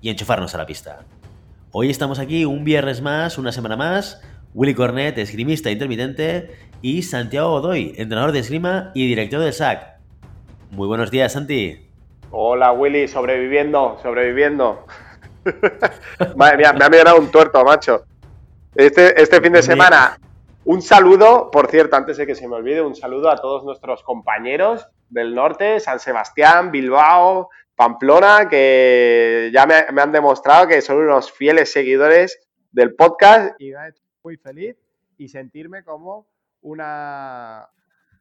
y enchufarnos a la pista. Hoy estamos aquí un viernes más, una semana más. Willy Cornet, esgrimista intermitente, y Santiago Godoy, entrenador de esgrima y director del SAC. Muy buenos días, Santi. Hola, Willy, sobreviviendo, sobreviviendo. Madre mía, me ha mirado un tuerto, macho. Este, este fin de semana, un saludo, por cierto, antes de que se me olvide, un saludo a todos nuestros compañeros del norte, San Sebastián, Bilbao, Pamplona, que ya me, han demostrado que son unos fieles seguidores del podcast y me ha hecho muy feliz y sentirme como una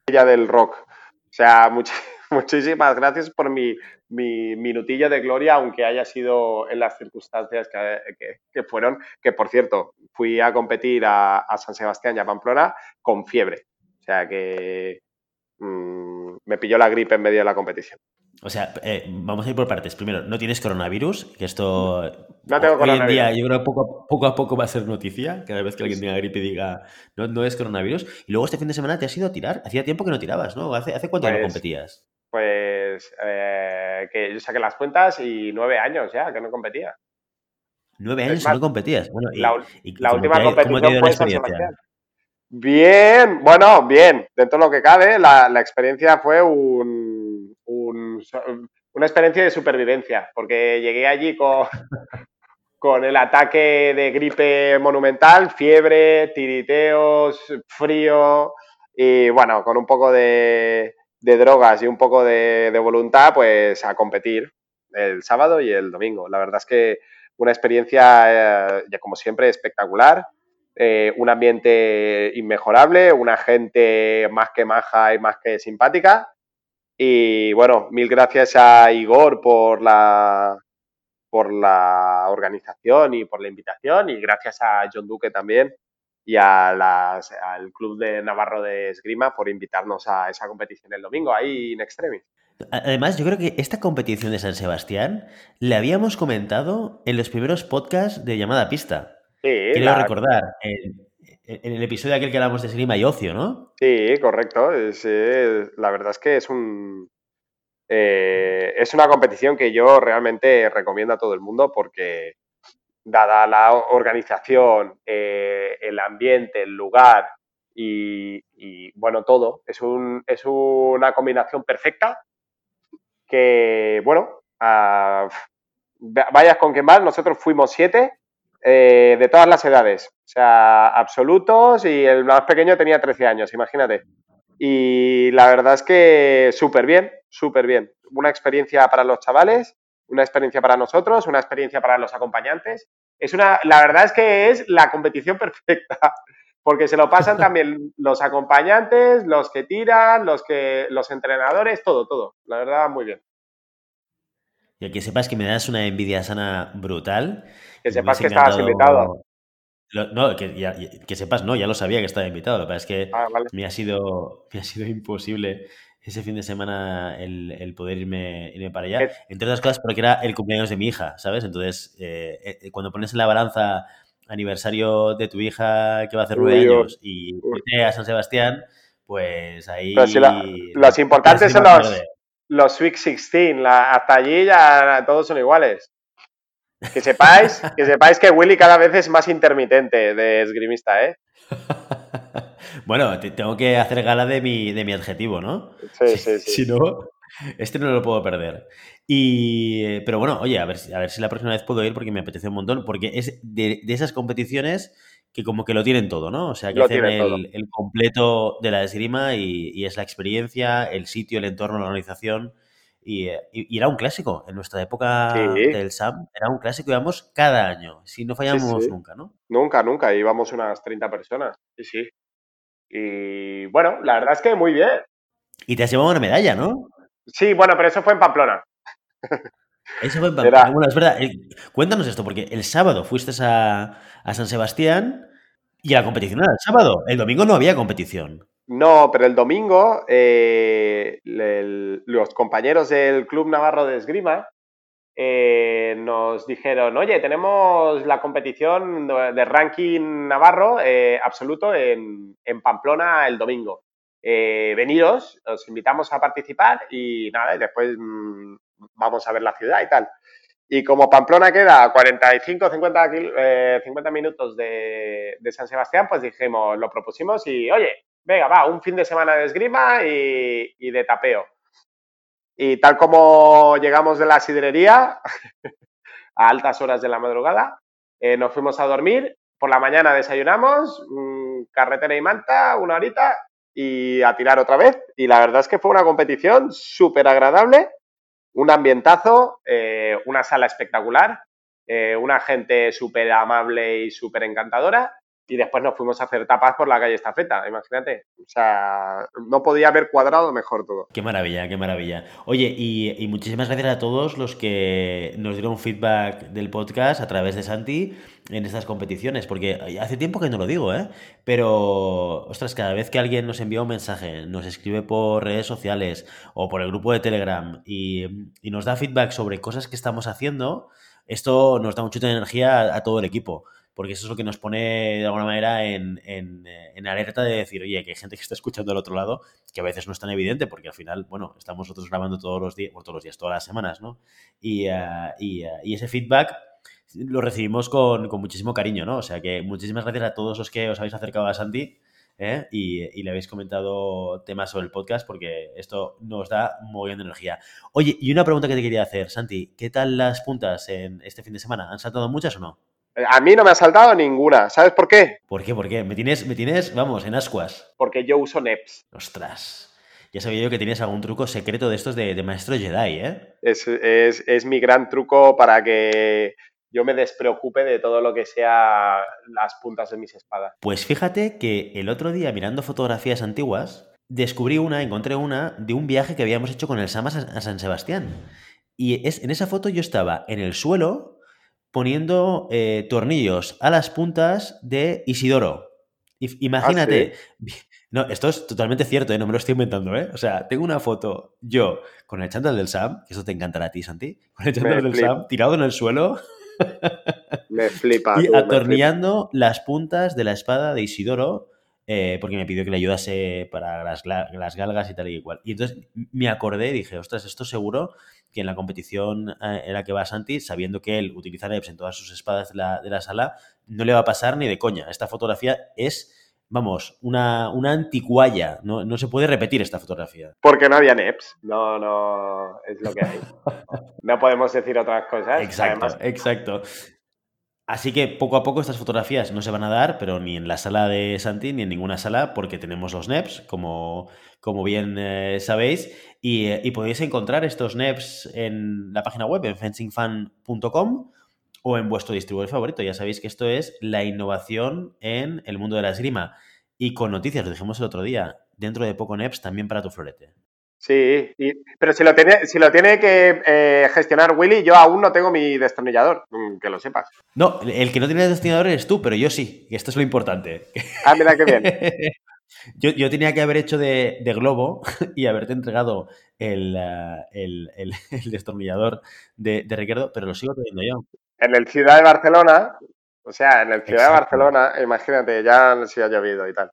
ella del rock. O sea, muchísimas gracias por mi, mi, minutilla de gloria, aunque haya sido en las circunstancias que, fueron, que por cierto, fui a competir a, San Sebastián y a Pamplona con fiebre. O sea que mm, me pilló la gripe en medio de la competición. O sea, eh, vamos a ir por partes. Primero, no tienes coronavirus, que esto no tengo hoy en día yo creo que poco, poco, a poco va a ser noticia, cada vez que alguien tenga gripe diga no, no es coronavirus. Y luego este fin de semana te has ido a tirar. Hacía tiempo que no tirabas, ¿no? ¿Hace, hace cuánto no pues, competías? Pues eh, que yo saqué las cuentas y nueve años ya que no competía. Nueve años que no competías. Bueno, y, la, última competición fue San Bien, bueno, bien. Dentro de lo que cabe, la, la experiencia fue un una experiencia de supervivencia, porque llegué allí con, con el ataque de gripe monumental, fiebre, tiriteos, frío y bueno, con un poco de, drogas y un poco de, voluntad, pues a competir el sábado y el domingo. La verdad es que una experiencia, eh, ya como siempre, espectacular. Eh, un ambiente inmejorable, una gente más que maja y más que simpática y bueno, mil gracias a Igor por la, por la organización y por la invitación y gracias a John Duque también y a las, al Club de Navarro de Esgrima por invitarnos a esa competición el domingo ahí en extremis. Además, yo creo que esta competición de San Sebastián le habíamos comentado en los primeros podcasts de llamada pista. Sí, Quiero recordar, en el episodio aquel que hablamos de esgrima y ocio, ¿no? Sí, correcto. la verdad es que es un eh, es una competición que yo realmente recomiendo a todo el mundo porque dada la organización, eh, el ambiente, el lugar y, bueno, todo, es, un, es una combinación perfecta que, bueno, vayas con quien más, nosotros fuimos siete eh, de todas las edades, o sea, absolutos y el más pequeño tenía 13 años, imagínate. Y la verdad es que súper bien, súper bien. Una experiencia para los chavales, una experiencia para nosotros, una experiencia para los acompañantes. Es una, la verdad es que es la competición perfecta, porque se lo pasan también los acompañantes, los que tiran, los que, los entrenadores, todo, todo. La verdad, muy bien. Y que sepas que me das una envidia sana brutal. Que sepas que estabas invitado. no, que, sepas, no, ya lo sabía que estaba invitado. Lo que pasa es que ah, me, ha sido, ha sido imposible ese fin de semana el, poder irme, irme, para allá. Entre otras cosas, porque era el cumpleaños de mi hija, ¿sabes? Entonces, eh, eh, cuando pones en la balanza aniversario de tu hija que va a hacer nueve años y irte a San Sebastián, pues ahí. los importantes son los, los Sweet 16. hasta allí ya todos son iguales. Que sepáis, que sepáis que Willy cada vez es más intermitente de esgrimista, ¿eh? bueno, tengo que hacer gala de mi, de mi adjetivo, ¿no? Sí, sí, sí. Si no, este no lo puedo perder. Y, pero bueno, oye, a ver, a ver si la próxima vez puedo ir porque me apetece un montón, porque es de, esas competiciones que como que lo tienen todo, ¿no? O sea, que hacen el, completo de la esgrima y, y, es la experiencia, el sitio, el entorno, la organización eh, y, era un clásico. En nuestra época del SAM era un clásico, íbamos cada año. Si no fallamos nunca, ¿no? Nunca, nunca. Íbamos unas 30 personas. Sí, sí. Y bueno, la verdad es que muy bien. Y te has llevado una medalla, ¿no? Sí, bueno, pero eso fue en Pamplona. Eso fue Bueno, es verdad. cuéntanos esto, porque el sábado fuiste a, San Sebastián y la competición era el sábado. El domingo no había competición. No, pero el domingo eh, los compañeros del Club Navarro de Esgrima eh, nos dijeron, oye, tenemos la competición de ranking navarro eh, absoluto en, Pamplona el domingo. venidos, os invitamos a participar y nada, y después mm, vamos a ver la ciudad y tal. Y como Pamplona queda a 45, 50, 50 minutos de, San Sebastián, pues dijimos, lo propusimos y, oye, venga, va, un fin de semana de esgrima y, de tapeo. Y tal como llegamos de la sidrería, a altas horas de la madrugada, eh, nos fuimos a dormir, por la mañana desayunamos, carretera y manta, una horita, y a tirar otra vez. Y la verdad es que fue una competición súper agradable, un ambientazo, eh, una sala espectacular, eh, una gente súper amable y súper encantadora y después nos fuimos a hacer tapas por la calle Estafeta, imagínate. O sea, no podía haber cuadrado mejor todo. Qué maravilla, qué maravilla. Oye, y, muchísimas gracias a todos los que nos dieron feedback del podcast a través de Santi en estas competiciones, porque hace tiempo que no lo digo, ¿eh? Pero, ostras, cada vez que alguien nos envía un mensaje, nos escribe por redes sociales o por el grupo de Telegram y, nos da feedback sobre cosas que estamos haciendo, esto nos da mucha energía a todo el equipo porque eso es lo que nos pone de alguna manera en, alerta de decir, oye, que hay gente que está escuchando al otro lado, que a veces no es tan evidente, porque al final, bueno, estamos nosotros grabando todos los días, todos los días, todas las semanas, ¿no? Y, eh, eh, y, ese feedback lo recibimos con, muchísimo cariño, ¿no? O sea que muchísimas gracias a todos los que os habéis acercado a Santi. ¿eh? Y, le habéis comentado temas sobre el podcast porque esto nos da muy bien de energía. Oye, y una pregunta que te quería hacer, Santi, ¿qué tal las puntas en este fin de semana? ¿Han saltado muchas o no? A mí no me ha saltado ninguna. ¿Sabes por qué? ¿Por qué? ¿Por qué? Me tienes, me tienes vamos, en ascuas. Porque yo uso NEPS. Ostras. Ya sabía yo que tenías algún truco secreto de estos de, maestro Jedi, ¿eh? Es, mi gran truco para que yo me despreocupe de todo lo que sea las puntas de mis espadas. Pues fíjate que el otro día, mirando fotografías antiguas, descubrí una, encontré una, de un viaje que habíamos hecho con el Samas a San Sebastián. Y es, en esa foto yo estaba en el suelo poniendo eh, tornillos a las puntas de Isidoro. Imagínate. ¿Ah, no, esto es totalmente cierto, ¿eh? no me lo estoy inventando, ¿eh? O sea, tengo una foto yo con el chándal del Sam, que eso te encantará a ti, Santi, con el chándal del Sam tirado en el suelo. me flipa. y atornillando las puntas de la espada de Isidoro, eh, porque me pidió que le ayudase para las, las, galgas y tal y igual. Y entonces me acordé y dije, ostras, esto seguro que en la competición eh, en la que va Santi, sabiendo que él utiliza Neps en todas sus espadas de la, sala, no le va a pasar ni de coña. Esta fotografía es vamos, una, una anticuaya. No, no, se puede repetir esta fotografía. Porque no había NEPs. No, no, es lo que hay. no podemos decir otras cosas. Exacto, exacto. Así que poco a poco estas fotografías no se van a dar, pero ni en la sala de Santi ni en ninguna sala, porque tenemos los NEPs, como, como bien eh, sabéis, eh, y, podéis encontrar estos NEPs en la página web, en fencingfan.com o en vuestro distribuidor favorito. Ya sabéis que esto es la innovación en el mundo de la esgrima. Y con noticias, lo dijimos el otro día, dentro de poco NEPs también para tu florete. Sí, pero si lo tiene, si lo tiene que eh, gestionar Willy, yo aún no tengo mi destornillador, mm, que lo sepas. No, el que no tiene destornillador eres tú, pero yo sí, y esto es lo importante. Ah, mira qué bien. yo, tenía que haber hecho de, globo y haberte entregado el, destornillador de, de, Ricardo, pero lo sigo teniendo yo. En el Ciudad de Barcelona, o sea, en el Ciudad de Barcelona, imagínate, ya se ha llovido y tal.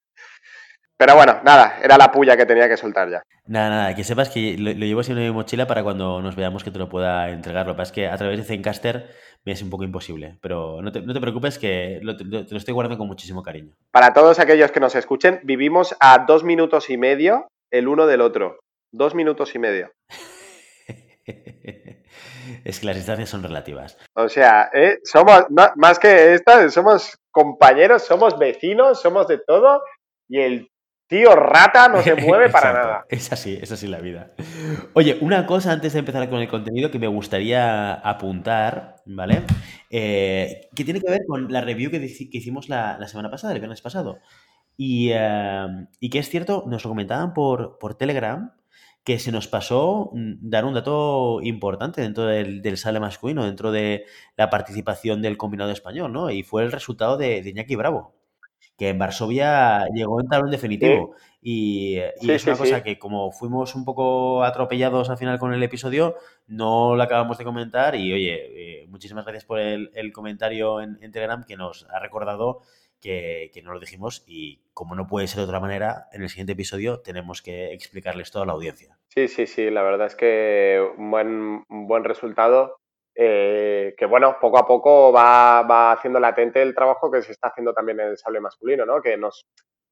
Pero bueno, nada, era la puya que tenía que soltar ya. Nada, nada, que sepas que lo, llevo así en mi mochila para cuando nos veamos que te lo pueda entregar. Lo que pasa es que a través de Zencaster me es un poco imposible, pero no te, preocupes que te lo estoy guardando con muchísimo cariño. Para todos aquellos que nos escuchen, vivimos a dos minutos y medio el uno del otro. Dos minutos y medio. es que las distancias son relativas. O sea, ¿eh? somos, más que estas, somos compañeros, somos vecinos, somos de todo. Y el Tío rata no se mueve para nada. Es así, es así la vida. Oye, una cosa antes de empezar con el contenido que me gustaría apuntar, ¿vale? Eh, que tiene que ver con la review que, hicimos la, semana pasada, el viernes pasado. Y, eh, y, que es cierto, nos lo comentaban por, por Telegram, que se nos pasó mm, dar un dato importante dentro del, del sale masculino, dentro de la participación del combinado español, ¿no? Y fue el resultado de, de Iñaki Bravo, que en Varsovia llegó en talón definitivo. Y, es una cosa que como fuimos un poco atropellados al final con el episodio, no lo acabamos de comentar y oye, eh, muchísimas gracias por el, comentario en, en, Telegram que nos ha recordado que, no lo dijimos y como no puede ser de otra manera, en el siguiente episodio tenemos que explicarles todo a la audiencia. Sí, sí, sí, la verdad es que un buen, buen resultado. Eh, que bueno, poco a poco va, va, haciendo latente el trabajo que se está haciendo también en el sable masculino, ¿no? Que nos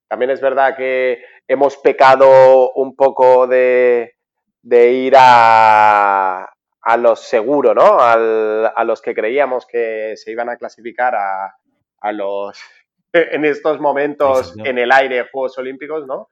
también es verdad que hemos pecado un poco de, de ir a, a los seguros, ¿no? a los que creíamos que se iban a clasificar a, a los en estos momentos en el aire Juegos Olímpicos, ¿no?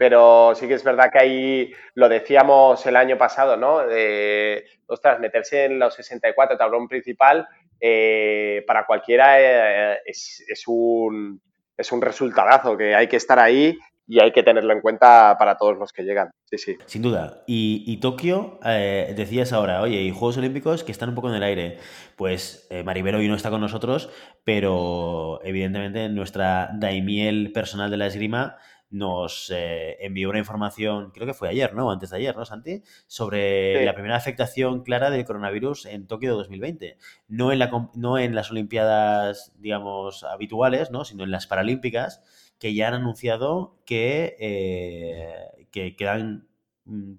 Pero sí que es verdad que ahí lo decíamos el año pasado, ¿no? De, ostras, meterse en los 64 tablón principal eh, para cualquiera eh, es, es, un, es un resultadazo, que hay que estar ahí y hay que tenerlo en cuenta para todos los que llegan. Sí, sí. Sin duda. Y, Tokio, eh, decías ahora, oye, y Juegos Olímpicos que están un poco en el aire. Pues eh, Maribel hoy no está con nosotros, pero evidentemente nuestra daimiel personal de la esgrima nos eh, envió una información, creo que fue ayer, ¿no? Antes de ayer, ¿no, Santi? Sobre la primera afectación clara del coronavirus en Tokio 2020. No en, la, no en las Olimpiadas, digamos, habituales, ¿no? Sino en las Paralímpicas que ya han anunciado que, eh, que quedan mm,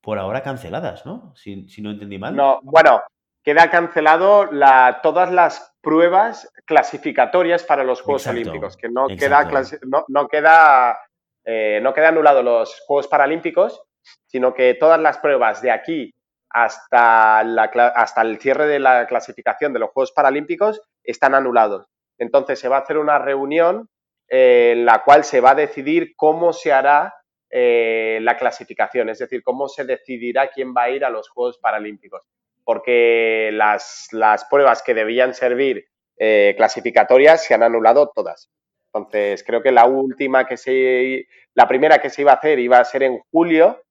por ahora canceladas, ¿no? Si, no entendí mal. No, bueno, queda cancelado la, todas las pruebas clasificatorias para los Juegos Olímpicos, que no queda, no, no queda, eh, no queda anulado los Juegos Paralímpicos, sino que todas las pruebas de aquí hasta, la, hasta el cierre de la clasificación de los Juegos Paralímpicos están anulados. Entonces se va a hacer una reunión en la cual se va a decidir cómo se hará eh, la clasificación, es decir, cómo se decidirá quién va a ir a los Juegos Paralímpicos. Porque las, pruebas que debían servir eh, clasificatorias se han anulado todas. Entonces, creo que la última que se, la primera que se iba a hacer iba a ser en julio,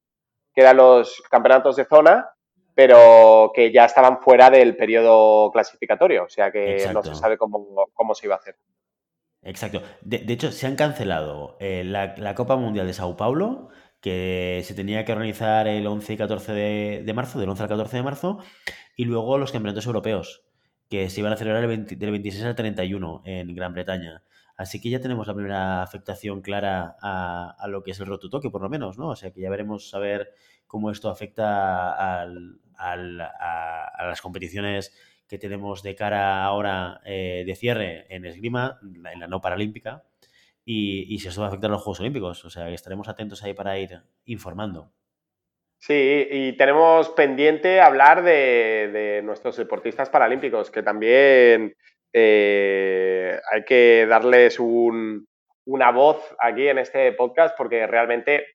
que eran los campeonatos de zona, pero que ya estaban fuera del periodo clasificatorio, o sea que no se sabe cómo se iba a hacer. Exacto. De, hecho, se han cancelado eh, la, Copa Mundial de Sao Paulo, que se tenía que organizar el 11 y 14 de, marzo, del 11 al 14 de marzo, y luego los campeonatos europeos, que se iban a celebrar del 26 al 31 en Gran Bretaña. Así que ya tenemos la primera afectación clara a, lo que es el rotutoque, por lo menos, ¿no? O sea que ya veremos a ver cómo esto afecta al, a las competiciones que tenemos de cara ahora eh, de cierre en esgrima, en la no paralímpica, y, si esto va a afectar a los Juegos Olímpicos. O sea, que estaremos atentos ahí para ir informando. Sí, y tenemos pendiente hablar de, nuestros deportistas paralímpicos, que también eh, hay que darles una voz aquí en este podcast, porque realmente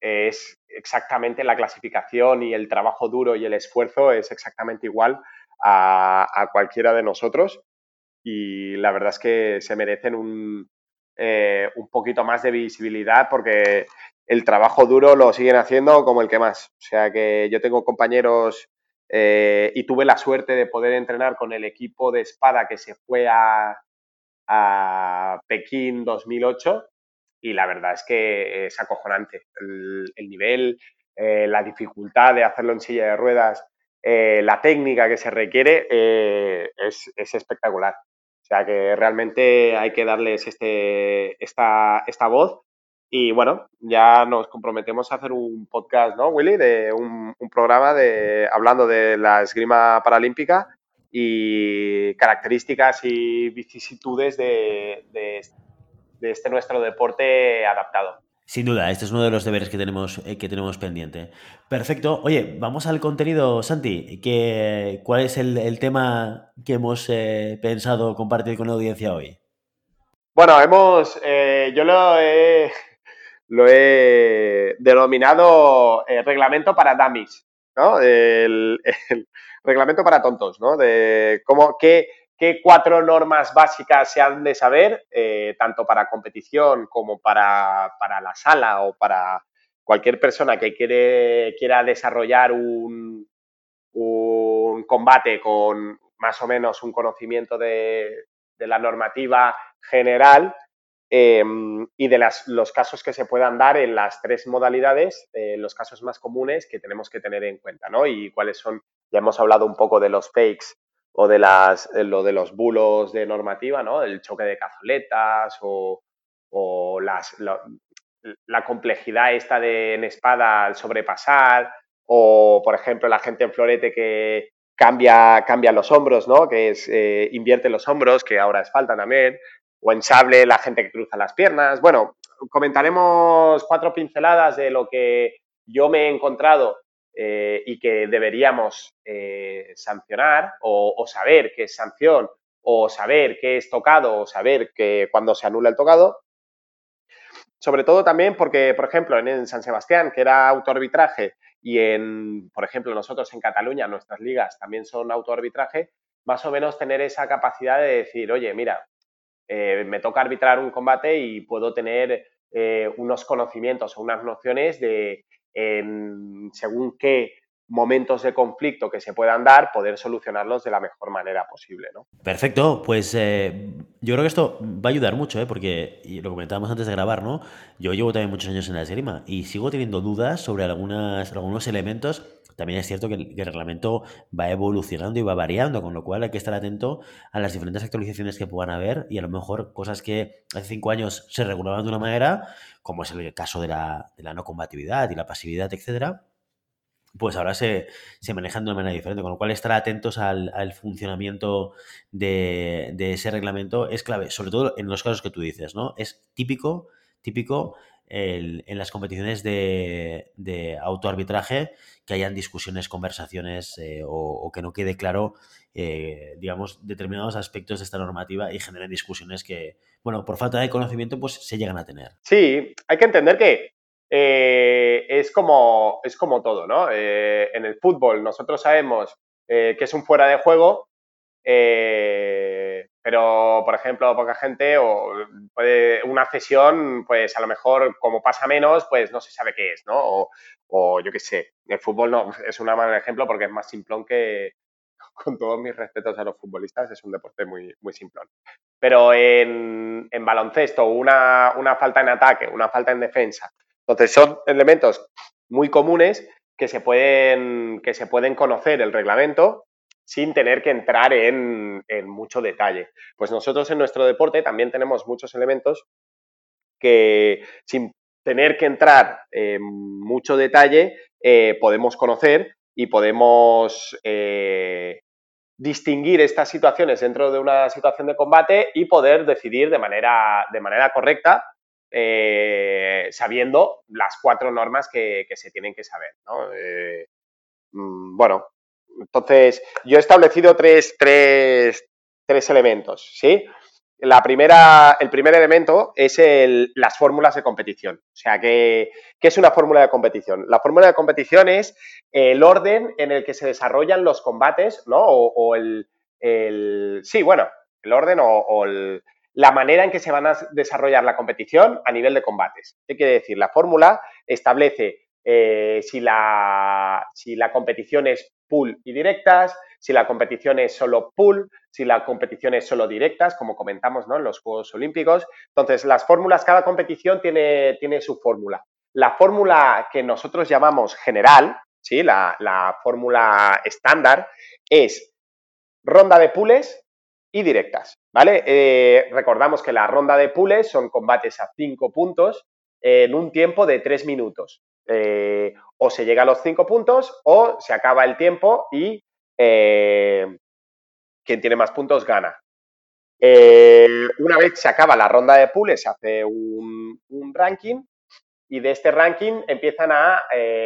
es exactamente la clasificación y el trabajo duro y el esfuerzo es exactamente igual a, cualquiera de nosotros y la verdad es que se merecen un, eh, un poquito más de visibilidad porque el trabajo duro lo siguen haciendo como el que más. O sea que yo tengo compañeros eh, y tuve la suerte de poder entrenar con el equipo de espada que se fue a, a Pekín 2008 y la verdad es que es acojonante el, nivel, eh, la dificultad de hacerlo en silla de ruedas eh, la técnica que se requiere eh, es, espectacular. O sea que realmente hay que darles este, esta, esta voz. Y bueno, ya nos comprometemos a hacer un podcast, ¿no, Willy? De un, programa de, hablando de la esgrima paralímpica y características y vicisitudes de este nuestro deporte adaptado. Sin duda, este es uno de los deberes que tenemos, eh, que tenemos pendiente. Perfecto. Oye, vamos al contenido, Santi. ¿Qué, ¿Cuál es el, tema que hemos eh, pensado compartir con la audiencia hoy? Bueno, hemos, eh, yo lo he, lo he denominado reglamento para dummies, ¿no? El, reglamento para tontos, ¿no? De cómo, qué, qué cuatro normas básicas se han de saber, eh, tanto para competición como para, la sala o para cualquier persona que quiere, quiera desarrollar un, un combate con más o menos un conocimiento de, la normativa general em, y de los casos que se puedan dar en las tres modalidades, eh, los casos más comunes que tenemos que tener en cuenta, ¿no? Y cuáles son, ya hemos hablado un poco de los fakes o de las, lo de los bulos de normativa, ¿no? El choque de cazoletas o, las, la, complejidad esta de en espada al sobrepasar o, por ejemplo, la gente en florete que cambia, cambia los hombros, ¿no? Que es, eh, invierte los hombros, que ahora es falta también, o en sable la gente que cruza las piernas. Bueno, comentaremos cuatro pinceladas de lo que yo me he encontrado eh, y que deberíamos eh, sancionar o, saber qué es sanción o saber qué es tocado o saber que cuando se anula el tocado. Sobre todo también porque, por ejemplo, en, San Sebastián, que era autoarbitraje, y en, por ejemplo, nosotros en Cataluña, nuestras ligas también son autoarbitraje, más o menos tener esa capacidad de decir, oye, mira, eh, me toca arbitrar un combate y puedo tener unos conocimientos o unas nociones de según qué momentos de conflicto que se puedan dar, poder solucionarlos de la mejor manera posible. ¿no? Perfecto, pues eh, yo creo que esto va a ayudar mucho, ¿eh? porque lo comentábamos antes de grabar, ¿no? Yo llevo también muchos años en la esgrima y sigo teniendo dudas sobre algunas, algunos elementos también es cierto que el, reglamento va evolucionando y va variando, con lo cual hay que estar atento a las diferentes actualizaciones que puedan haber y a lo mejor cosas que hace cinco años se regulaban de una manera, como es el caso de la, no combatividad y la pasividad, etcétera, pues ahora se, manejan de una manera diferente, con lo cual estar atentos al, funcionamiento de, de, ese reglamento es clave, sobre todo en los casos que tú dices, ¿no? Es típico, típico en las competiciones de, de autoarbitraje que hayan discusiones, conversaciones eh, o, que no quede claro, eh, digamos, determinados aspectos de esta normativa y generen discusiones que, bueno, por falta de conocimiento, pues se llegan a tener. Sí, hay que entender que eh, es, como, es como todo, ¿no? en el fútbol nosotros sabemos que es un fuera de juego, pero, por ejemplo, poca gente o puede, una cesión, pues a lo mejor como pasa menos, pues no se sabe qué es, ¿no? O, yo qué sé, el fútbol no, es un mal ejemplo porque es más simplón que, con todos mis respetos a los futbolistas, es un deporte muy, muy simplón. Pero en, baloncesto, una falta en ataque, una falta en defensa. Entonces son elementos muy comunes que se pueden, que se pueden conocer el reglamento sin tener que entrar en, mucho detalle. Pues nosotros en nuestro deporte también tenemos muchos elementos que sin tener que entrar en mucho detalle eh, podemos conocer y podemos eh, distinguir estas situaciones dentro de una situación de combate y poder decidir de manera, de manera correcta eh, sabiendo las cuatro normas que, se tienen que saber. Mm, bueno, entonces, yo he establecido tres, elementos, ¿sí? La primera, el primer elemento es las fórmulas de competición. O sea, ¿qué, es una fórmula de competición? La fórmula de competición es el orden en el que se desarrollan los combates, ¿no? O, el, Sí, bueno, el orden o, la manera en que se van a desarrollar la competición a nivel de combates. ¿Qué quiere decir? La fórmula establece eh, si, la, si la competición es pool y directas, si la competición es solo pool, si la competición es solo directas, como comentamos ¿no? en los Juegos Olímpicos. Entonces, las fórmulas, cada competición tiene, tiene su fórmula. La fórmula que nosotros llamamos general, ¿sí? la, la fórmula estándar, es ronda de pools y directas. ¿vale? Eh, recordamos que la ronda de pools son combates a cinco puntos en un tiempo de tres minutos. Eh, o se llega a los cinco puntos o se acaba el tiempo y eh, quien tiene más puntos gana. Una vez se acaba la ronda de pools, se hace un, ranking y de este ranking empiezan a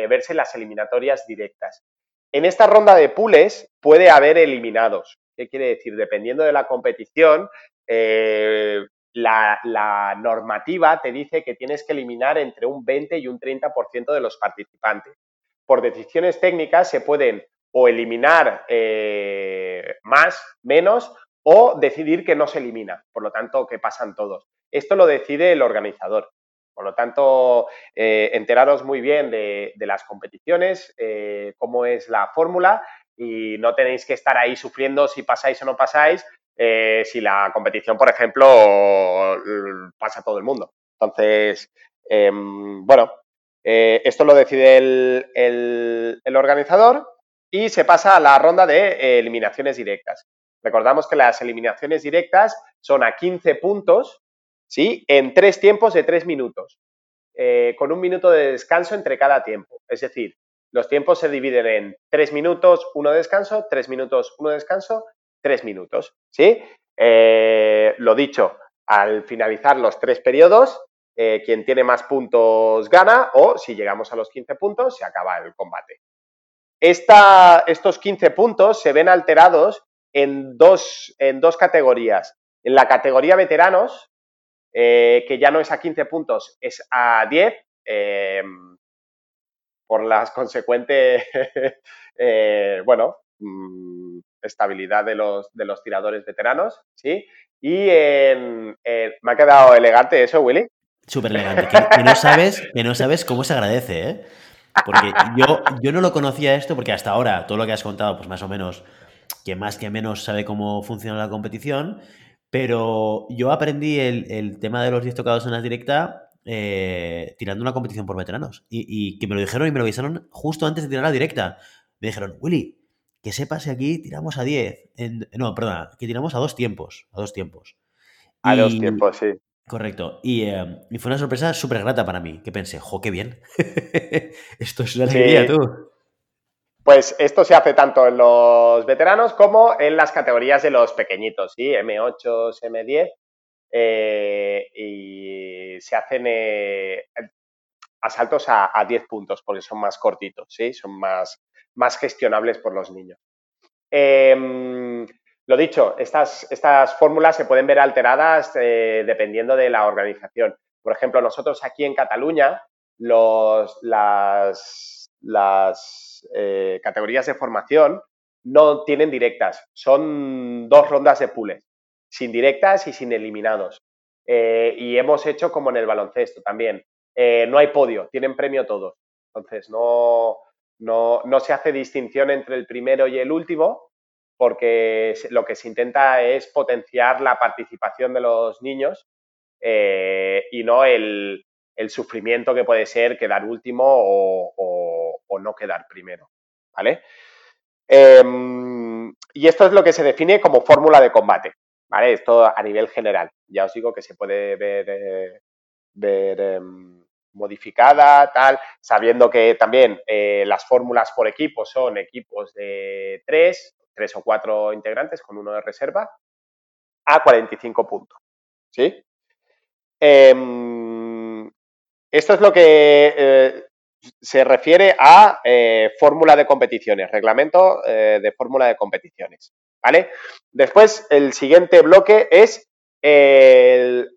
verse las eliminatorias directas. En esta ronda de pools puede haber eliminados. ¿Qué quiere decir? Dependiendo de la competición, la, normativa te dice que tienes que eliminar entre un 20 y un 30% de los participantes. Por decisiones técnicas se pueden o eliminar eh, más, menos, o decidir que no se elimina, por lo tanto, que pasan todos. Esto lo decide el organizador. Por lo tanto, eh, enteraros muy bien de, las competiciones, eh, cómo es la fórmula y no tenéis que estar ahí sufriendo si pasáis o no pasáis, eh, si la competición, por ejemplo, pasa todo el mundo. Entonces, em, bueno, esto lo decide el organizador y se pasa a la ronda de eliminaciones directas. Recordamos que las eliminaciones directas son a 15 puntos ¿sí? En tres tiempos de tres minutos, eh, con un minuto de descanso entre cada tiempo. Es decir, los tiempos se dividen en tres minutos, uno de descanso, tres minutos, uno de descanso, tres minutos, ¿sí? Eh, lo dicho, al finalizar los tres periodos, eh, quien tiene más puntos gana o si llegamos a los 15 puntos, se acaba el combate. estos 15 puntos se ven alterados en dos, en dos categorías. En la categoría veteranos, eh, que ya no es a 15 puntos, es a 10, eh, por las consecuentes, eh, bueno, mm, estabilidad de los, de los tiradores veteranos, ¿sí? Y me ha quedado elegante eso, Willy. Súper elegante, que, no sabes, que no sabes cómo se agradece, ¿eh? Porque yo, yo no lo conocía esto, porque hasta ahora todo lo que has contado, pues más o menos, que más que menos sabe cómo funciona la competición, pero yo aprendí el, tema de los 10 tocados en la directa eh, tirando una competición por veteranos. Y, que me lo dijeron y me lo avisaron justo antes de tirar la directa. Me dijeron, Willy, que sepas que aquí tiramos a 10. no, perdona, que tiramos a dos tiempos. A dos tiempos. A dos tiempos, sí. Correcto. Eh, y, fue una sorpresa súper grata para mí. Que pensé, jo, qué bien. Esto es una alegría, tú. Pues esto se hace tanto en los veteranos como en las categorías de los pequeñitos, ¿sí? M8, M10, eh, y se hacen eh, asaltos a, 10 puntos porque son más cortitos, ¿sí? Son más, más gestionables por los niños. Em, lo dicho, estas, estas fórmulas se pueden ver alteradas eh, dependiendo de la organización. Por ejemplo, nosotros aquí en Cataluña, las, las eh, categorías de formación no tienen directas, son dos rondas de pules, sin directas y sin eliminados. Eh, y hemos hecho como en el baloncesto también. Eh, no hay podio, tienen premio todos. Entonces, no, no, no, se hace distinción entre el primero y el último, porque lo que se intenta es potenciar la participación de los niños y no el, el, sufrimiento que puede ser quedar último o, o no quedar primero. ¿Vale? Em, y esto es lo que se define como fórmula de combate. Esto a nivel general. Ya os digo que se puede ver, eh, em, modificada, tal, sabiendo que también eh, las fórmulas por equipo son equipos de tres, tres o cuatro integrantes con uno de reserva, a 45 puntos. ¿Sí? Em, esto es lo que eh, se refiere a fórmula de competiciones, reglamento de fórmula de competiciones. ¿Vale? Después, el siguiente bloque es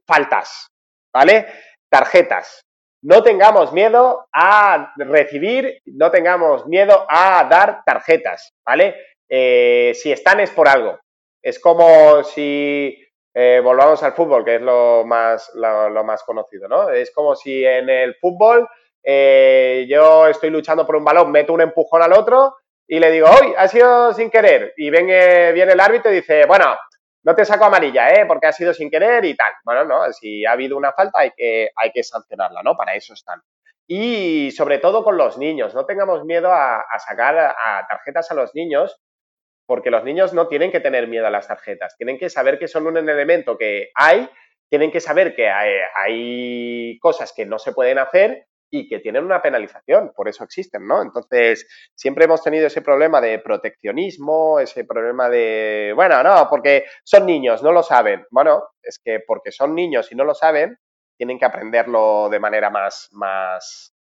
faltas, ¿vale? Tarjetas. No tengamos miedo a recibir, no tengamos miedo a dar tarjetas, ¿vale? Eh, si están es por algo. Es como si volvamos al fútbol, que es lo más, lo más conocido, ¿no? Es como si en el fútbol eh, yo estoy luchando por un balón, meto un empujón al otro y le digo, hoy ha sido sin querer. Y viene, viene el árbitro y dice, bueno, no te saco amarilla, ¿eh? Porque ha sido sin querer y tal. Bueno, no, si ha habido una falta hay que, hay que sancionarla, ¿no? Para eso están. Y sobre todo con los niños, no tengamos miedo a, sacar a tarjetas a los niños, porque los niños no tienen que tener miedo a las tarjetas, tienen que saber que son un elemento que hay, tienen que saber que hay cosas que no se pueden hacer y que tienen una penalización, por eso existen, ¿no? Entonces, siempre hemos tenido ese problema de proteccionismo, ese problema de, bueno, no, porque son niños, no lo saben. Bueno, es que porque son niños y no lo saben, tienen que aprenderlo de manera más, más,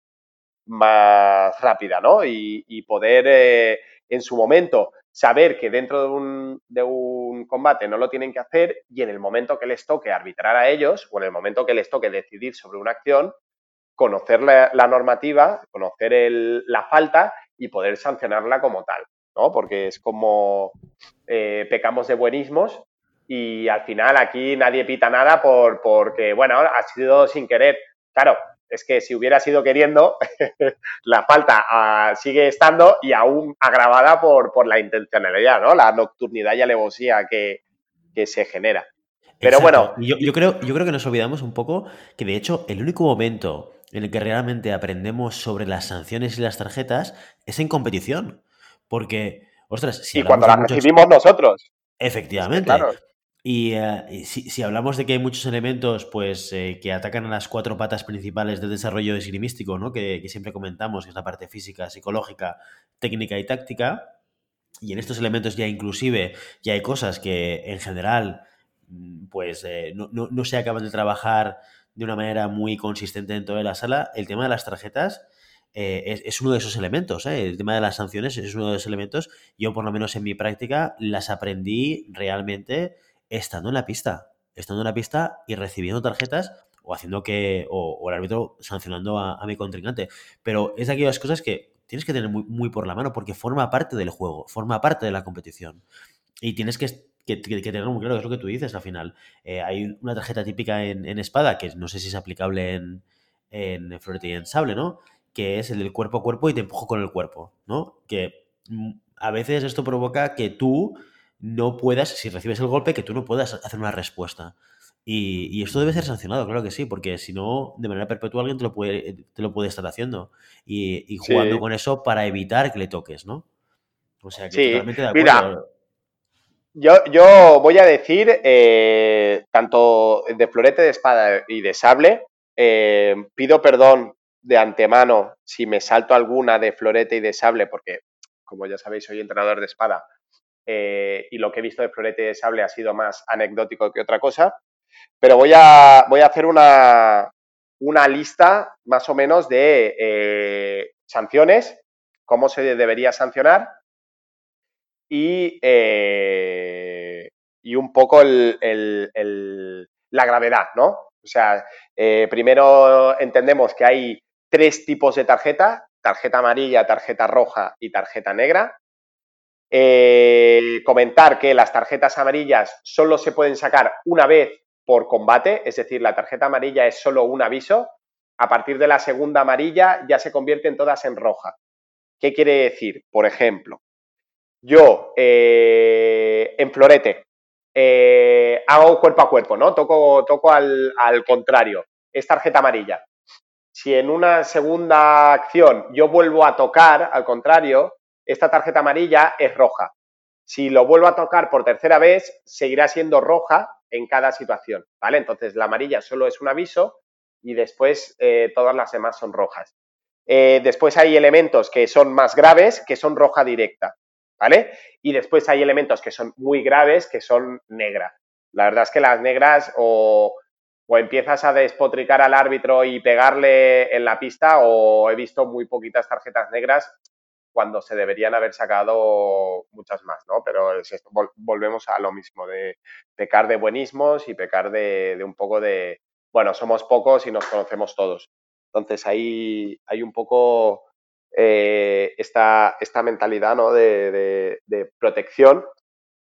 más rápida, ¿no? Y, poder eh, en su momento saber que dentro de un, de un combate no lo tienen que hacer y en el momento que les toque arbitrar a ellos o en el momento que les toque decidir sobre una acción, conocer la, normativa, conocer la falta y poder sancionarla como tal, ¿no? Porque es como eh, pecamos de buenismos y al final aquí nadie pita nada por, porque, bueno, ha sido sin querer. Claro, es que si hubiera sido queriendo, la falta ah, sigue estando y aún agravada por, por la intencionalidad, ¿no? La nocturnidad y alevosía que, que se genera. Pero bueno. Yo, yo, creo, yo creo que nos olvidamos un poco que, de hecho, el único momento en el que realmente aprendemos sobre las sanciones y las tarjetas es en competición. Porque, ostras, si. Y cuando las recibimos nosotros. Efectivamente. claro. Y, eh, si, hablamos de que hay muchos elementos pues, eh, que atacan a las cuatro patas principales del desarrollo esgrimístico, ¿no? que, siempre comentamos, que es la parte física, psicológica, técnica y táctica, y en estos elementos ya inclusive ya hay cosas que en general mm, pues eh, no, no, se acaban de trabajar de una manera muy consistente en toda la sala, el tema de las tarjetas es, es, uno de esos elementos. El tema de las sanciones es uno de esos elementos. Yo, por lo menos en mi práctica, las aprendí realmente estando en la pista, estando en la pista y recibiendo tarjetas o haciendo que, o, el árbitro sancionando a, mi contrincante. Pero es de aquellas cosas que tienes que tener muy, por la mano porque forma parte del juego, forma parte de la competición. Y tienes que, tener muy claro, es lo que tú dices al final. Eh, hay una tarjeta típica en, espada, que no sé si es aplicable en, en florete y en sable, ¿no? Que es el del cuerpo a cuerpo y te empujo con el cuerpo, ¿no? Que mm, a veces esto provoca que tú no puedas, si recibes el golpe, que tú no puedas hacer una respuesta. Y, esto debe ser sancionado, claro que sí, porque si no, de manera perpetua alguien te lo puede, te lo puede estar haciendo. Y, jugando con eso para evitar que le toques, ¿no? O sea, que totalmente de acuerdo. Mira, yo, voy a decir, eh, tanto de florete de espada y de sable, eh, pido perdón de antemano si me salto alguna de florete y de sable, porque, como ya sabéis, soy entrenador de espada eh, y lo que he visto de Florete de Sable ha sido más anecdótico que otra cosa. Pero voy a, voy a hacer una, lista más o menos de sanciones, cómo se debería sancionar y, eh, y un poco la gravedad, ¿no? O sea, primero entendemos que hay tres tipos de tarjeta, tarjeta amarilla, tarjeta roja y tarjeta negra. Eh, comentar que las tarjetas amarillas solo se pueden sacar una vez por combate, es decir, la tarjeta amarilla es solo un aviso. A partir de la segunda amarilla ya se convierten todas en roja. ¿Qué quiere decir? Por ejemplo, yo eh, en florete eh, hago cuerpo a cuerpo, ¿no? Toco, toco al, al contrario. Es tarjeta amarilla. Si en una segunda acción yo vuelvo a tocar al contrario, esta tarjeta amarilla es roja. Si lo vuelvo a tocar por tercera vez, seguirá siendo roja en cada situación, ¿vale? Entonces la amarilla solo es un aviso y después eh, todas las demás son rojas. Después hay elementos que son más graves, que son roja directa, ¿vale? Y después hay elementos que son muy graves, que son negra. La verdad es que las negras o, o empiezas a despotricar al árbitro y pegarle en la pista o he visto muy poquitas tarjetas negras cuando se deberían haber sacado muchas más, ¿no? Pero volvemos a lo mismo, de pecar de buenismos y pecar de, un poco de, bueno, somos pocos y nos conocemos todos. Entonces hay un poco eh, esta, esta, mentalidad ¿no? de, protección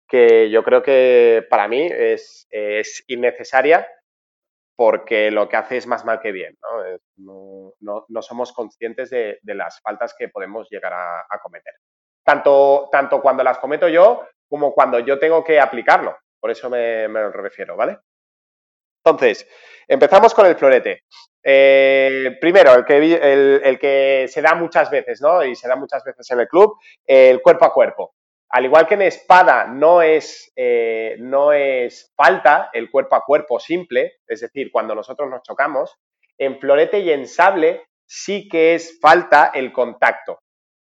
que yo creo que para mí es, es innecesaria porque lo que hace es más mal que bien. No, no, somos conscientes de, las faltas que podemos llegar a, cometer. Tanto, tanto, cuando las cometo yo como cuando yo tengo que aplicarlo. Por eso me, refiero, ¿vale? Entonces, empezamos con el florete. Eh, primero, el que, se da muchas veces, ¿no? Y se da muchas veces en el club, el cuerpo a cuerpo. Al igual que en espada no es, eh, no es falta el cuerpo a cuerpo simple, es decir, cuando nosotros nos chocamos, en florete y en sable sí que es falta el contacto,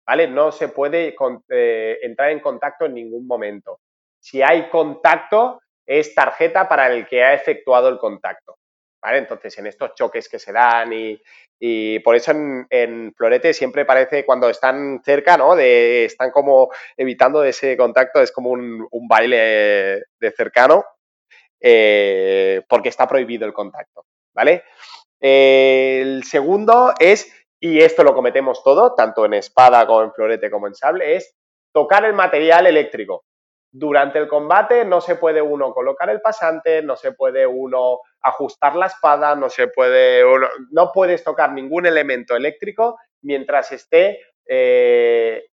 ¿vale? No se puede eh, entrar en contacto en ningún momento. Si hay contacto, es tarjeta para el que ha efectuado el contacto, ¿vale? Entonces, en estos choques que se dan y, y por eso en, Florete siempre parece cuando están cerca, ¿no? De, están como evitando ese contacto, es como un, baile de cercano, eh, porque está prohibido el contacto, ¿vale? el segundo es, y esto lo cometemos todo, tanto en espada como en florete como en sable, es tocar el material eléctrico. Durante el combate no se puede uno colocar el pasante, no se puede uno ajustar la espada, no se puede uno, no puedes tocar ningún elemento eléctrico mientras esté eh,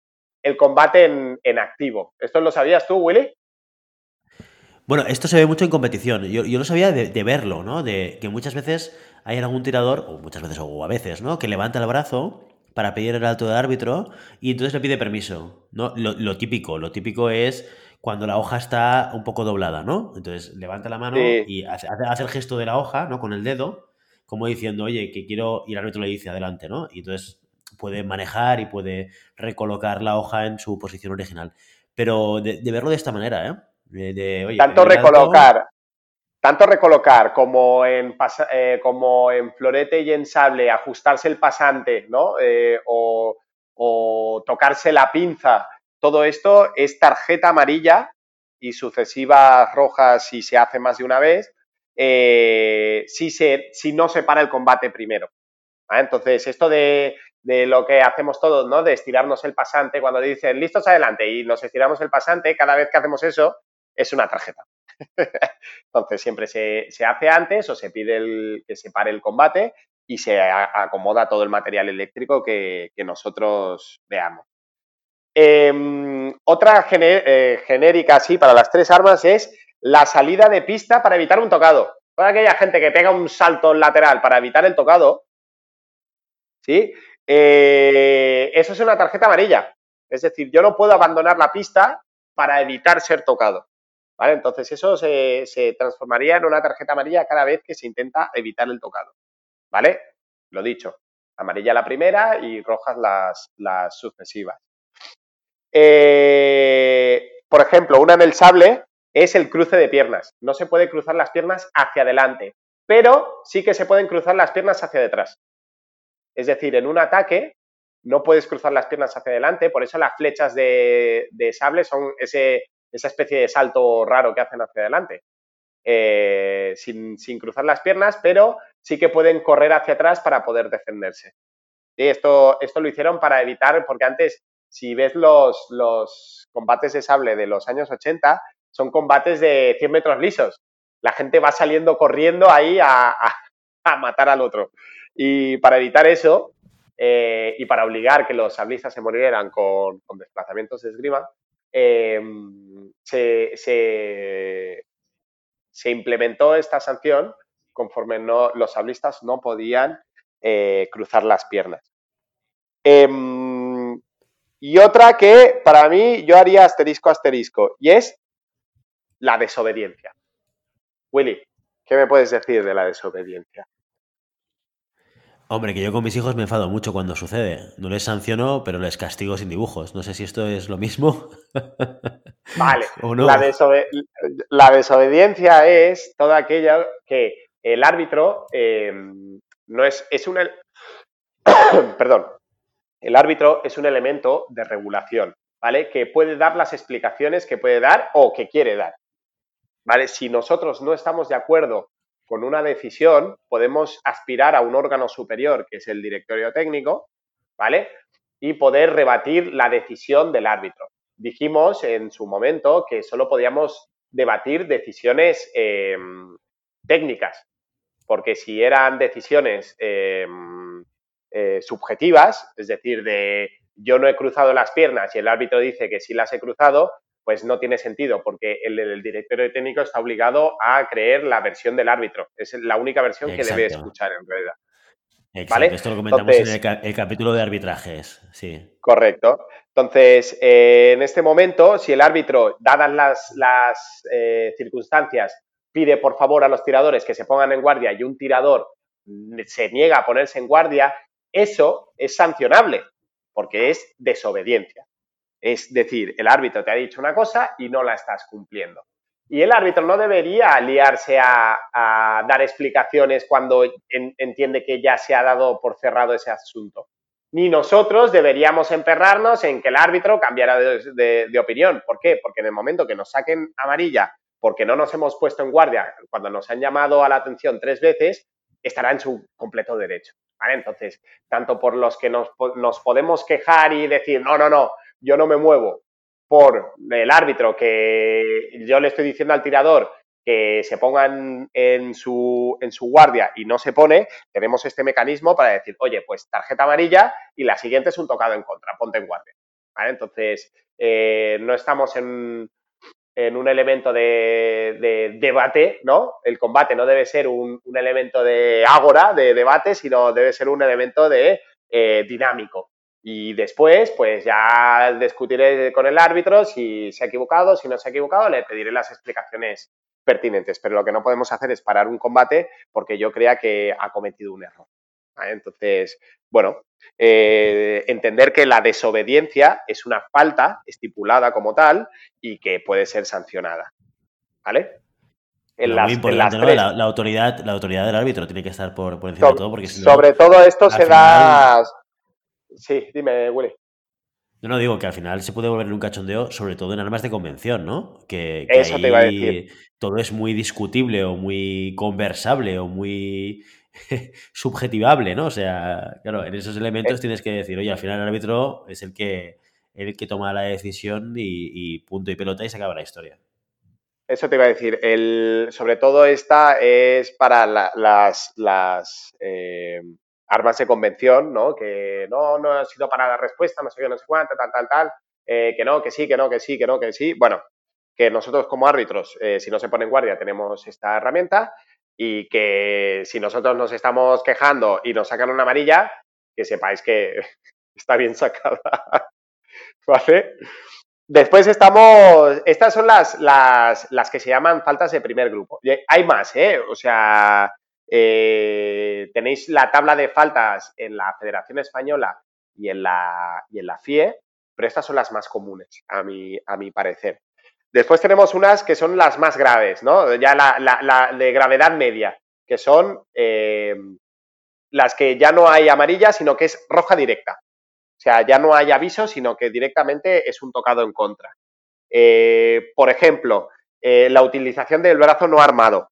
el combate en, activo. ¿Esto lo sabías tú, Willy? Bueno, esto se ve mucho en competición. Yo, yo lo sabía de, verlo, ¿no? De que muchas veces hay algún tirador, o muchas veces, o a veces, ¿no? Que levanta el brazo para pedir el alto del árbitro y entonces le pide permiso, ¿no? Lo, típico, lo típico es cuando la hoja está un poco doblada, ¿no? Entonces levanta la mano y hace, hace, el gesto de la hoja, ¿no? Con el dedo, como diciendo, oye, que quiero, y el árbitro le dice adelante, ¿no? Y entonces puede manejar y puede recolocar la hoja en su posición original. Pero de, verlo de esta manera, ¿eh? De, tanto recolocar, tanto recolocar como en, eh, como en florete y en sable, ajustarse el pasante, ¿no? Eh, o, tocarse la pinza, todo esto es tarjeta amarilla y sucesivas rojas si se hace más de una vez, eh, si, se, si no se para el combate primero. Entonces, esto de de lo que hacemos todos, ¿no? De estirarnos el pasante cuando dicen listos adelante y nos estiramos el pasante, cada vez que hacemos eso es una tarjeta. Entonces siempre se, hace antes o se pide que se pare el combate y se acomoda todo el material eléctrico que, nosotros veamos. Em, otra eh, genérica así para las tres armas es la salida de pista para evitar un tocado. Toda aquella gente que pega un salto lateral para evitar el tocado, ¿sí? Eh, eso es una tarjeta amarilla. Es decir, yo no puedo abandonar la pista para evitar ser tocado. ¿Vale? Entonces eso se, transformaría en una tarjeta amarilla cada vez que se intenta evitar el tocado. ¿Vale? Lo dicho. Amarilla la primera y rojas las, sucesivas. Eh, por ejemplo, una en el sable es el cruce de piernas. No se puede cruzar las piernas hacia adelante, pero sí que se pueden cruzar las piernas hacia detrás. Es decir, en un ataque no puedes cruzar las piernas hacia adelante, por eso las flechas de, sable son esa especie de salto raro que hacen hacia adelante. Eh, sin, cruzar las piernas, pero sí que pueden correr hacia atrás para poder defenderse. Y esto lo hicieron para evitar, porque antes, si ves los, los combates de sable de los años 80, son combates de 100 metros lisos. La gente va saliendo corriendo ahí a matar al otro. Y para evitar eso eh, y para obligar que los sablistas se murieran con, desplazamientos de esgrima, em, se, implementó esta sanción conforme no, los sablistas no podían eh, cruzar las piernas. Em, y otra que para mí yo haría asterisco asterisco, y es la desobediencia. Willy, ¿qué me puedes decir de la desobediencia? Hombre, que yo con mis hijos me enfado mucho cuando sucede. No les sanciono, pero les castigo sin dibujos. No sé si esto es lo mismo. Vale. la, desobediencia es todo aquello que el árbitro eh, no es, es un... Perdón. El árbitro es un elemento de regulación, ¿vale? Que puede dar las explicaciones que puede dar o que quiere dar. ¿Vale? Si nosotros no estamos de acuerdo con una decisión podemos aspirar a un órgano superior, que es el directorio técnico, ¿vale? Y poder rebatir la decisión del árbitro. Dijimos en su momento que solo podíamos debatir decisiones em, técnicas, porque si eran decisiones em, eh, subjetivas, es decir, de yo no he cruzado las piernas y el árbitro dice que sí las he cruzado, pues no tiene sentido, porque el, el directorio técnico está obligado a creer la versión del árbitro. Es la única versión que debe escuchar en realidad. Exacto. Esto lo comentamos en el, capítulo de arbitrajes, sí. Correcto. Entonces, eh, en este momento, si el árbitro, dadas las, las eh, circunstancias, pide por favor a los tiradores que se pongan en guardia y un tirador se niega a ponerse en guardia, eso es sancionable, porque es desobediencia. Es decir, el árbitro te ha dicho una cosa y no la estás cumpliendo. Y el árbitro no debería aliarse a, dar explicaciones cuando entiende que ya se ha dado por cerrado ese asunto. Ni nosotros deberíamos emperrarnos en que el árbitro cambiara de, opinión. ¿Por qué? Porque en el momento que nos saquen amarilla porque no nos hemos puesto en guardia, cuando nos han llamado a la atención tres veces, estará en su completo derecho. Entonces, tanto por los que nos, nos podemos quejar y decir, no, no, no, yo no me muevo, por el árbitro que yo le estoy diciendo al tirador que se ponga en, su, en su guardia y no se pone, tenemos este mecanismo para decir, oye, pues tarjeta amarilla y la siguiente es un tocado en contra, ponte en guardia. Entonces, eh, no estamos en, en un elemento de, debate, ¿no? El combate no debe ser un, elemento de ágora, de debate, sino debe ser un elemento de eh, dinámico. Y después, pues ya discutiré con el árbitro si se ha equivocado, si no se ha equivocado, le pediré las explicaciones pertinentes. Pero lo que no podemos hacer es parar un combate porque yo crea que ha cometido un error. Entonces, bueno, eh, entender que la desobediencia es una falta estipulada como tal y que puede ser sancionada. ¿Vale? muy importante, la, autoridad, la autoridad del árbitro tiene que estar por, encima de todo. Porque sobre todo esto se da. Sí, dime, Willy. No, no, digo que al final se puede volver un cachondeo, sobre todo en armas de convención, ¿no? Que, Eso te iba a decir. Todo es muy discutible o muy conversable o muy subjetivable, ¿no? O sea, claro, en esos elementos eh. tienes que decir, oye, al final el árbitro es el que, el que toma la decisión y, punto y pelota y se acaba la historia. Eso te iba a decir. El, sobre todo esta es para las, las eh, armas de convención, ¿no? Que no, no ha sido para la respuesta, no sé qué, no sé cuánto, tal, tal, tal. Eh, que no, que sí, que no, que sí, que no, que sí. Bueno, que nosotros como árbitros, si no se pone en guardia, tenemos esta herramienta y que si nosotros nos estamos quejando y nos sacan una amarilla, que sepáis que está bien sacada. ¿Vale? Después estamos, estas son las, las, que se llaman faltas de primer grupo. Hay más, ¿eh? O sea, eh, tenéis la tabla de faltas en la Federación Española y en la, y en la FIE, pero estas son las más comunes, a a mi parecer. Después tenemos unas que son las más graves, ¿no? Ya la, de gravedad media, que son eh, las que ya no hay amarilla, sino que es roja directa. O sea, ya no hay aviso, sino que directamente es un tocado en contra. Eh, por ejemplo, eh, la utilización del brazo no armado.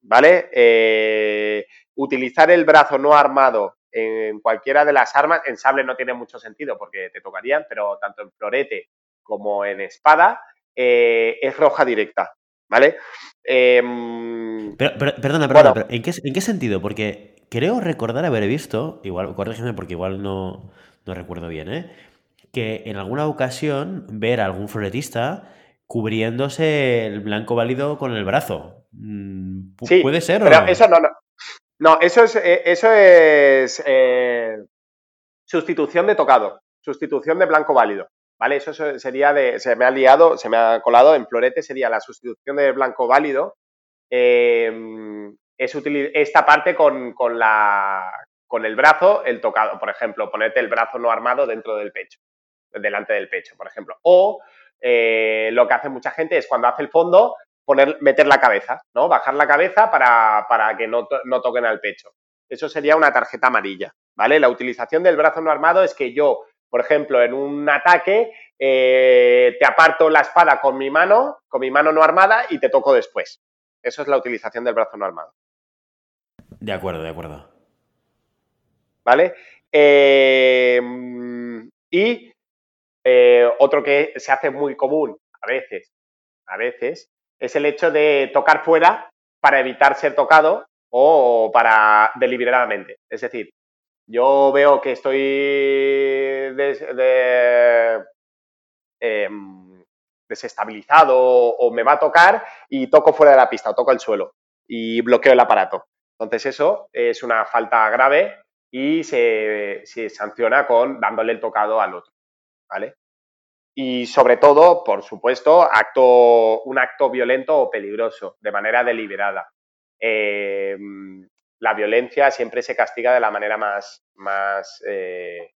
¿Vale? utilizar el brazo no armado en cualquiera de las armas, en sable no tiene mucho sentido porque te tocarían, pero tanto en florete como en espada, eh, es roja directa, ¿vale? Em, perdona, perdona, ¿en, qué, sentido? Porque creo recordar haber visto, igual, corrígeme porque igual no, recuerdo bien, ¿eh? Que en alguna ocasión ver a algún floretista cubriéndose el blanco válido con el brazo. Mm, sí, ¿Puede ser? Pero eso no, no. eso es, eh, eso es eh, sustitución de tocado, sustitución de blanco válido. ¿Vale? Eso sería de, se me ha liado, se me ha colado, en florete sería la sustitución de blanco válido, em, es esta parte con, la, con el brazo, el tocado, por ejemplo, ponerte el brazo no armado dentro del pecho, delante del pecho, por ejemplo. O eh, lo que hace mucha gente es cuando hace el fondo, poner, meter la cabeza, ¿no? Bajar la cabeza para, que no, no toquen al pecho. Eso sería una tarjeta amarilla, ¿vale? La utilización del brazo no armado es que yo por ejemplo, en un ataque eh, te aparto la espada con mi mano, con mi mano no armada y te toco después. Eso es la utilización del brazo no armado. De acuerdo, de acuerdo. ¿Vale? Eh, y eh, otro que se hace muy común a veces, a veces, es el hecho de tocar fuera para evitar ser tocado o para deliberadamente. Es decir, yo veo que estoy em, desestabilizado o, me va a tocar y toco fuera de la pista o toco el suelo y bloqueo el aparato. Entonces eso es una falta grave y se, sanciona con dándole el tocado al otro. ¿Vale? Y sobre todo, por supuesto, acto, un acto violento o peligroso, de manera deliberada. Em, la violencia siempre se castiga de la manera más, más eh,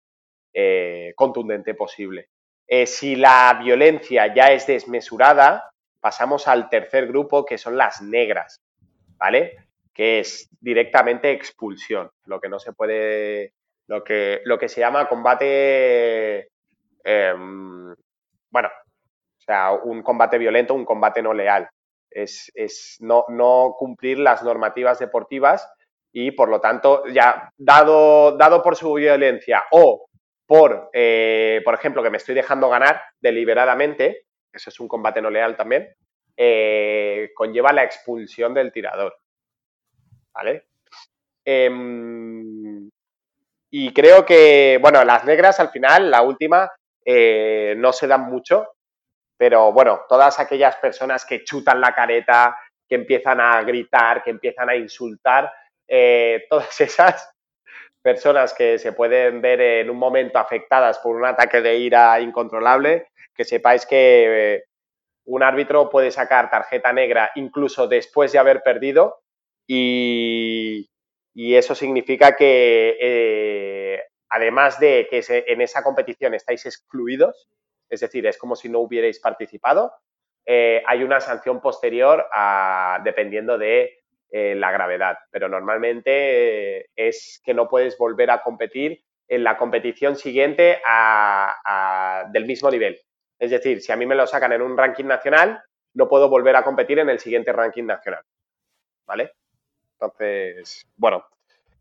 eh, contundente posible. Eh, si la violencia ya es desmesurada, pasamos al tercer grupo, que son las negras, ¿vale? Que es directamente expulsión, lo que no se puede, lo que, lo que se llama combate, em, bueno, o sea, un combate violento, un combate no leal. Es, es no, no, cumplir las normativas deportivas y por lo tanto, ya dado, dado por su violencia o por eh, por ejemplo, que me estoy dejando ganar deliberadamente, eso es un combate no leal también, eh, conlleva la expulsión del tirador. ¿Vale? Em, y creo que, bueno, las negras al final, la última, eh, no se dan mucho, pero bueno, todas aquellas personas que chutan la careta, que empiezan a gritar, que empiezan a insultar, eh, todas esas personas que se pueden ver en un momento afectadas por un ataque de ira incontrolable, que sepáis que un árbitro puede sacar tarjeta negra incluso después de haber perdido y, eso significa que eh, además de que en esa competición estáis excluidos, es decir, es como si no hubierais participado, eh, hay una sanción posterior dependiendo de eh, la gravedad, pero normalmente es que no puedes volver a competir en la competición siguiente del mismo nivel. Es decir, si a mí me lo sacan en un ranking nacional, no puedo volver a competir en el siguiente ranking nacional. ¿Vale? Entonces, bueno,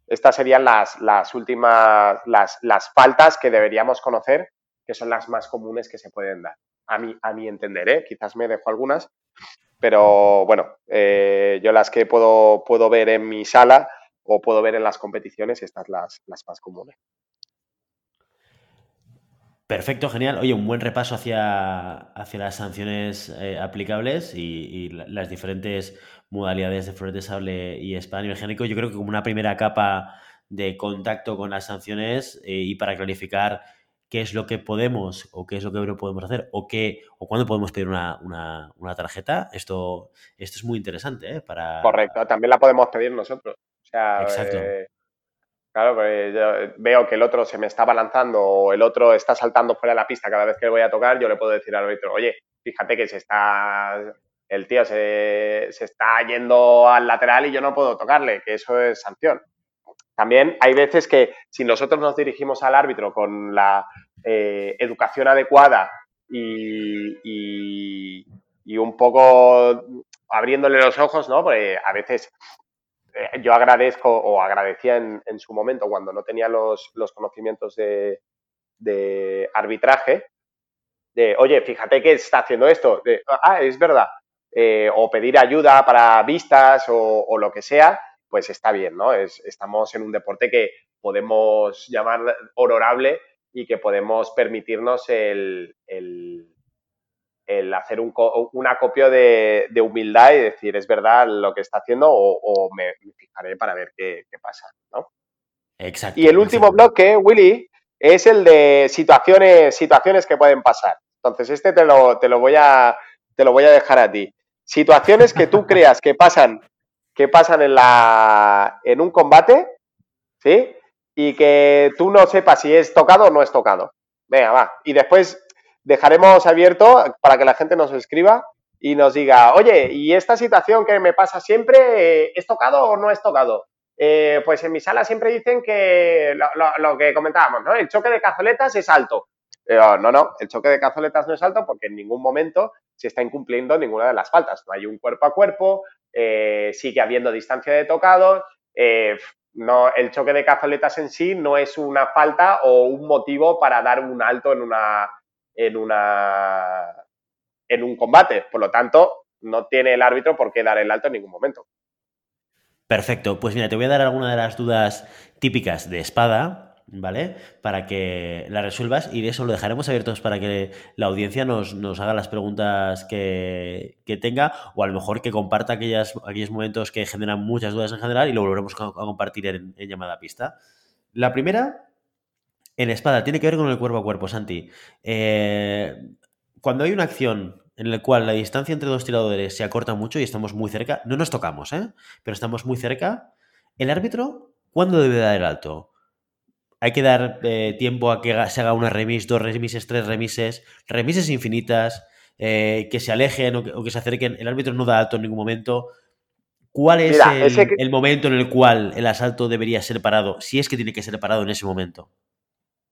estas serían las, últimas, las, faltas que deberíamos conocer, que son las más comunes que se pueden dar. A mi, a mi entender, ¿eh? quizás me dejo algunas, pero bueno, eh, yo las que puedo, puedo ver en mi sala o puedo ver en las competiciones, estas las, las más comunes. Perfecto, genial. Oye, un buen repaso hacia, hacia las sanciones eh, aplicables y, las diferentes modalidades de flores de sable y espada y Yo creo que como una primera capa de contacto con las sanciones eh, y para clarificar qué es lo que podemos o qué es lo que no podemos hacer o qué o cuándo podemos pedir una, tarjeta, esto, esto es muy interesante. ¿eh? Para... Correcto, también la podemos pedir nosotros. Exacto. Claro, pues yo veo que el otro se me está balanzando o el otro está saltando fuera de la pista cada vez que le voy a tocar, yo le puedo decir al árbitro, oye, fíjate que se está, el tío se, está yendo al lateral y yo no puedo tocarle, que eso es sanción. También hay veces que si nosotros nos dirigimos al árbitro con la eh, educación adecuada y, un poco abriéndole los ojos, ¿no? Porque a veces eh, yo agradezco o agradecía en, su momento cuando no tenía los, conocimientos de, arbitraje, de, oye, fíjate que está haciendo esto, de, ah, es verdad, eh, o pedir ayuda para vistas o, lo que sea, pues está bien, ¿no? estamos en un deporte que podemos llamar honorable y que podemos permitirnos el, el hacer un, acopio de, humildad y decir, es verdad lo que está haciendo o, me, fijaré para ver qué, pasa, ¿no? Exacto. Y el último bloque, Willy, es el de situaciones, situaciones que pueden pasar. Entonces, este te lo, te lo, voy, a, te lo voy a dejar a ti. Situaciones que tú creas que pasan, que pasan en, la, en un combate, ¿sí? Y que tú no sepas si es tocado o no es tocado. Venga, va. Y después dejaremos abierto para que la gente nos escriba y nos diga, oye, ¿y esta situación que me pasa siempre, eh, es tocado o no es tocado? Eh, pues en mi sala siempre dicen que lo, que comentábamos, ¿no? El choque de cazoletas es alto. no, no, el choque de cazoletas no es alto porque en ningún momento se está incumpliendo ninguna de las faltas. No hay un cuerpo a cuerpo, eh, sigue habiendo distancia de tocado. no, el choque de cazoletas en sí no es una falta o un motivo para dar un alto en una, en, una, en un combate. Por lo tanto, no tiene el árbitro por qué dar el alto en ningún momento. Perfecto. Pues mira, te voy a dar alguna de las dudas típicas de espada, ¿vale? Para que la resuelvas y de eso lo dejaremos abiertos para que la audiencia nos, haga las preguntas que, tenga o a lo mejor que comparta aquellas, aquellos momentos que generan muchas dudas en general y lo volveremos a, compartir en, en llamada pista. La primera en espada, tiene que ver con el cuerpo a cuerpo, Santi. Eh, cuando hay una acción en la cual la distancia entre dos tiradores se acorta mucho y estamos muy cerca, no nos tocamos, ¿eh? Pero estamos muy cerca. ¿El árbitro cuándo debe dar el alto? Hay que dar eh, tiempo a que se haga una remis, dos remises, tres remises, remises infinitas, eh, que se alejen o que, se acerquen. El árbitro no da alto en ningún momento. ¿Cuál es el, momento en el cual el asalto debería ser parado? Si es que tiene que ser parado en ese momento.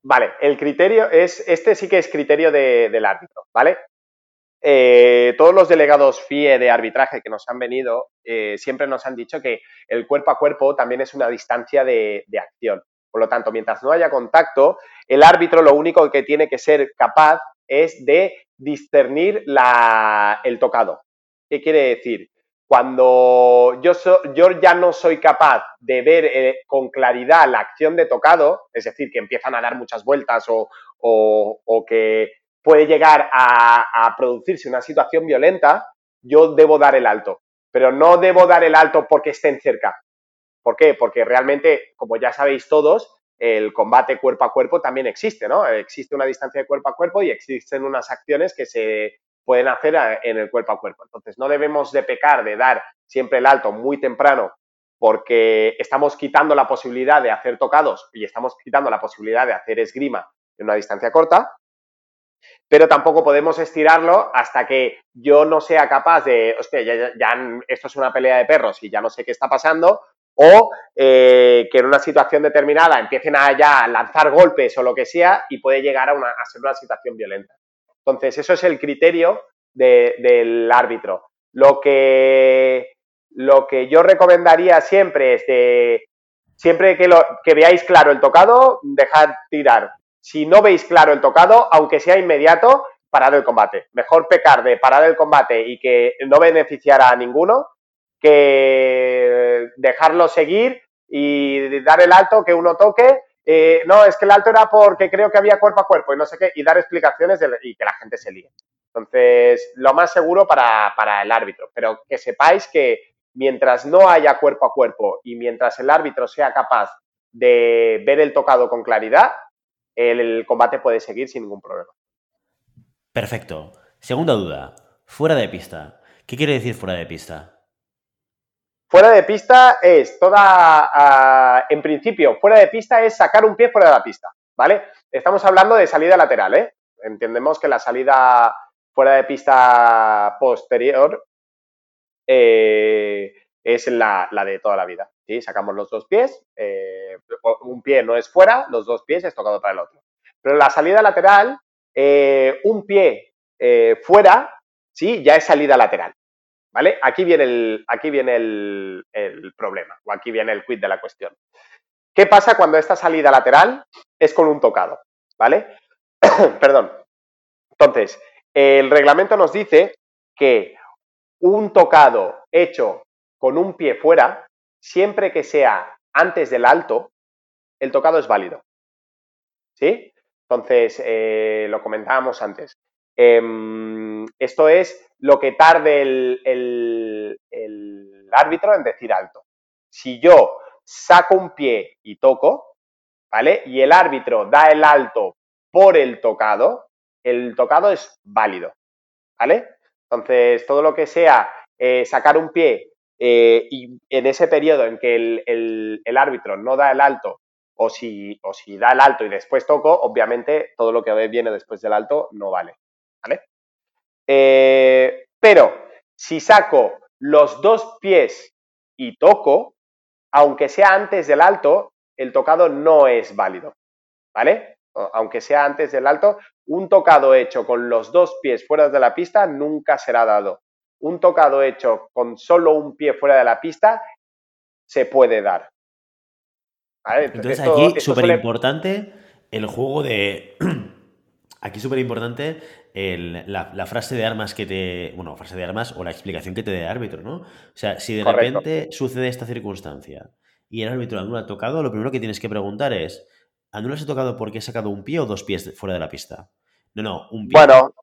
Vale, el criterio es, este sí que es criterio del árbitro, ¿vale? Eh, todos los delegados FIE de arbitraje que nos han venido eh, siempre nos han dicho que el cuerpo a cuerpo también es una distancia de, acción. Por lo tanto, mientras no haya contacto, el árbitro lo único que tiene que ser capaz es de discernir el tocado. ¿Qué quiere decir? Cuando yo, ya no soy capaz de ver eh, con claridad la acción de tocado, es decir, que empiezan a dar muchas vueltas o, que puede llegar a producirse una situación violenta, yo debo dar el alto. Pero no debo dar el alto porque estén cerca. ¿Por qué? Porque realmente, como ya sabéis todos, el combate cuerpo a cuerpo también existe, ¿no? Existe una distancia de cuerpo a cuerpo y existen unas acciones que se pueden hacer en el cuerpo a cuerpo. Entonces, no debemos de pecar de dar siempre el alto muy temprano porque estamos quitando la posibilidad de hacer tocados y estamos quitando la posibilidad de hacer esgrima en una distancia corta, pero tampoco podemos estirarlo hasta que yo no sea capaz de, hostia, ya, esto es una pelea de perros y ya no sé qué está pasando, o eh, que en una situación determinada empiecen a ya lanzar golpes o lo que sea y puede llegar a, a ser una situación violenta. Entonces, eso es el criterio del árbitro. Lo que, lo que yo recomendaría siempre es de, siempre que, lo, que veáis claro el tocado, dejad tirar. Si no veis claro el tocado, aunque sea inmediato, parad el combate. Mejor pecar de parar el combate y que no beneficiara a ninguno que dejarlo seguir y dar el alto, que uno toque eh, no, es que el alto era porque creo que había cuerpo a cuerpo y no sé qué, y dar explicaciones y que la gente se líe. Entonces, lo más seguro para, el árbitro, pero que sepáis que mientras no haya cuerpo a cuerpo y mientras el árbitro sea capaz de ver el tocado con claridad, el, combate puede seguir sin ningún problema. Perfecto. Segunda duda, fuera de pista. ¿Qué quiere decir fuera de pista? Fuera de pista es toda, ah, en principio, fuera de pista es sacar un pie fuera de la pista, ¿vale? Estamos hablando de salida lateral, ¿eh? Entendemos que la salida fuera de pista posterior eh, es la, de toda la vida, ¿sí? Sacamos los dos pies, eh, un pie no es fuera, los dos pies es tocado para el otro. Pero la salida lateral, eh, un pie fuera, ¿sí? Ya es salida lateral. ¿Vale? Aquí viene el, aquí viene el, problema, o aquí viene el quid de la cuestión. ¿Qué pasa cuando esta salida lateral es con un tocado? ¿Vale? Perdón. Entonces, el reglamento nos dice que un tocado hecho con un pie fuera, siempre que sea antes del alto, el tocado es válido. ¿Sí? Entonces, eh, lo comentábamos antes. Em, esto es lo que tarde el, árbitro en decir alto. Si yo saco un pie y toco, ¿vale? Y el árbitro da el alto por el tocado, el tocado es válido, ¿vale? Entonces, todo lo que sea eh, sacar un pie eh, y en ese periodo en que el, árbitro no da el alto o si, o si da el alto y después toco, obviamente todo lo que viene después del alto no vale, ¿vale? Eh, pero si saco los dos pies y toco, aunque sea antes del alto, el tocado no es válido. ¿Vale? Aunque sea antes del alto, un tocado hecho con los dos pies fuera de la pista nunca será dado. Un tocado hecho con solo un pie fuera de la pista se puede dar. Entonces aquí, súper importante, el juego de... aquí súper importante la, frase de armas que te. Bueno, frase de armas o la explicación que te dé el árbitro, ¿no? O sea, si de repente sucede esta circunstancia y el árbitro anula tocado, lo primero que tienes que preguntar es: ¿anulas tocado porque he sacado un pie o dos pies fuera de la pista? No, no, un pie. Bueno.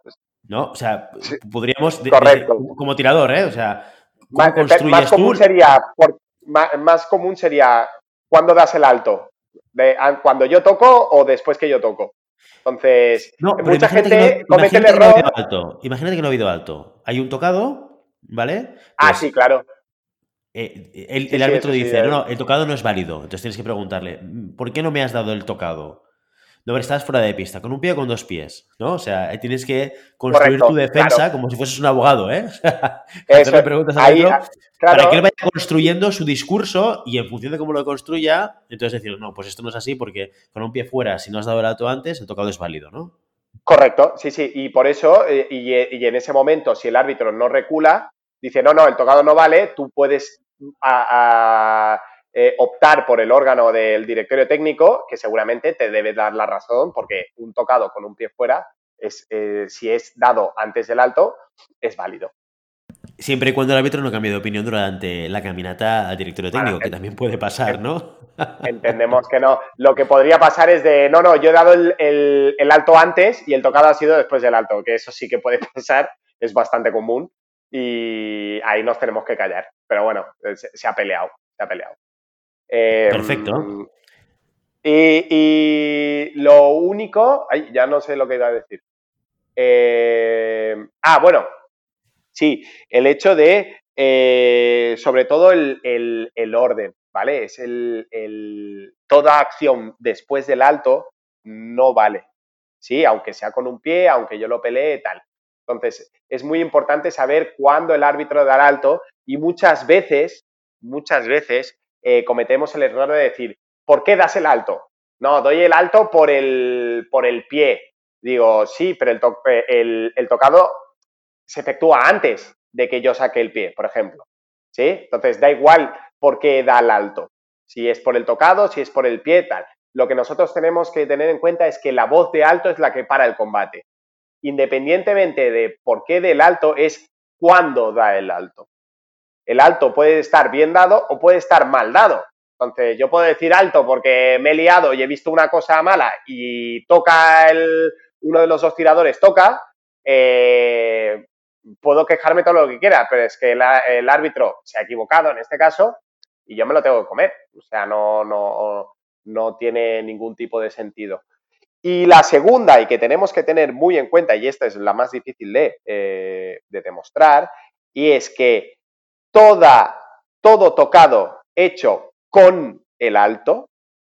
¿No? O sea, podríamos. Correcto. como tirador, ¿eh? O sea, ¿cómo construyes más común sería. más, común sería. ¿Cuándo das el alto? De, ¿Cuando yo toco o después que yo toco? Entonces, mucha gente comete el error. alto. Imagínate que no ha habido alto. Hay un tocado, ¿vale? ah, pues sí, claro. Eh, el, árbitro dice, no, no, el tocado no es válido. Entonces tienes que preguntarle, ¿por qué no me has dado el tocado? No, pero estás fuera de pista, con un pie o con dos pies, ¿no? O sea, tienes que construir tu defensa como si fueses un abogado, ¿eh? Hacerle preguntas al otro para que él vaya construyendo su discurso y en función de cómo lo construya, entonces decir, no, pues esto no es así porque con un pie fuera, si no has dado el alto antes, el tocado es válido, ¿no? Correcto, sí, sí, y por eso, eh, y, en ese momento, si el árbitro no recula, dice, no, no, el tocado no vale, tú puedes eh, optar por el órgano del directorio técnico, que seguramente te debe dar la razón, porque un tocado con un pie fuera, es, eh, si es dado antes del alto, es válido. Siempre y cuando el árbitro no cambie de opinión durante la caminata al directorio técnico, que también puede pasar, ¿no? Entendemos que no. Lo que podría pasar es de, no, no, yo he dado el, alto antes y el tocado ha sido después del alto, que eso sí que puede pasar, es bastante común y ahí nos tenemos que callar. Pero bueno, se ha peleado, se ha peleado. Em, Perfecto. Y, lo único, ay, ya no sé lo que iba a decir. Em, ah, bueno, sí, el hecho de, eh, sobre todo el, orden, ¿vale? Es el, toda acción después del alto no vale, ¿sí? Aunque sea con un pie, aunque yo lo pelee, tal. Entonces, es muy importante saber cuándo el árbitro da el alto y muchas veces, muchas veces, eh, cometemos el error de decir, ¿por qué das el alto? No, doy el alto por el, por el pie. Digo, sí, pero el, el, el tocado se efectúa antes de que yo saque el pie, por ejemplo. ¿Sí? Entonces, da igual por qué da el alto. Si es por el tocado, si es por el pie, tal. Lo que nosotros tenemos que tener en cuenta es que la voz de alto es la que para el combate. Independientemente de por qué del alto, es cuándo da el alto el alto puede estar bien dado o puede estar mal dado. Entonces, yo puedo decir alto porque me he liado y he visto una cosa mala y toca el, uno de los dos tiradores, toca, eh, puedo quejarme todo lo que quiera, pero es que el, árbitro se ha equivocado en este caso y yo me lo tengo que comer. O sea, no, no, no tiene ningún tipo de sentido. Y la segunda, y que tenemos que tener muy en cuenta, y esta es la más difícil de, eh, de demostrar, y es que toda, todo tocado hecho con el alto,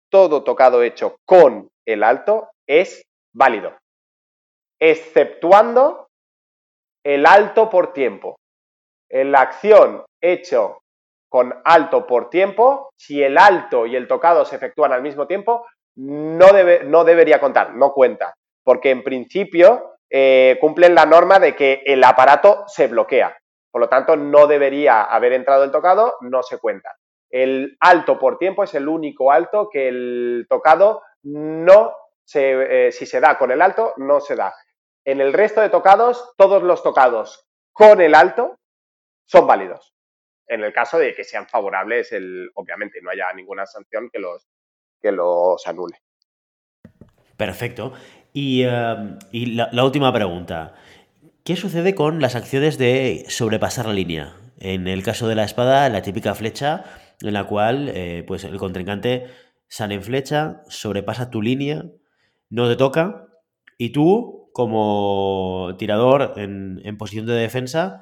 todo tocado hecho con el alto es válido, exceptuando el alto por tiempo. En la acción hecho con alto por tiempo, si el alto y el tocado se efectúan al mismo tiempo, no, debe, no debería contar, no cuenta, porque en principio eh, cumplen la norma de que el aparato se bloquea. Por lo tanto, no debería haber entrado el tocado, no se cuenta. El alto por tiempo es el único alto que el tocado no se, eh, si se da con el alto, no se da. En el resto de tocados, todos los tocados con el alto son válidos. En el caso de que sean favorables, obviamente, no haya ninguna sanción que los, que los anule. Perfecto. Y, eh, la, última pregunta. ¿Qué sucede con las acciones de sobrepasar la línea? En el caso de la espada, la típica flecha en la cual eh, pues el contrincante sale en flecha, sobrepasa tu línea, no te toca y tú, como tirador en, posición de defensa,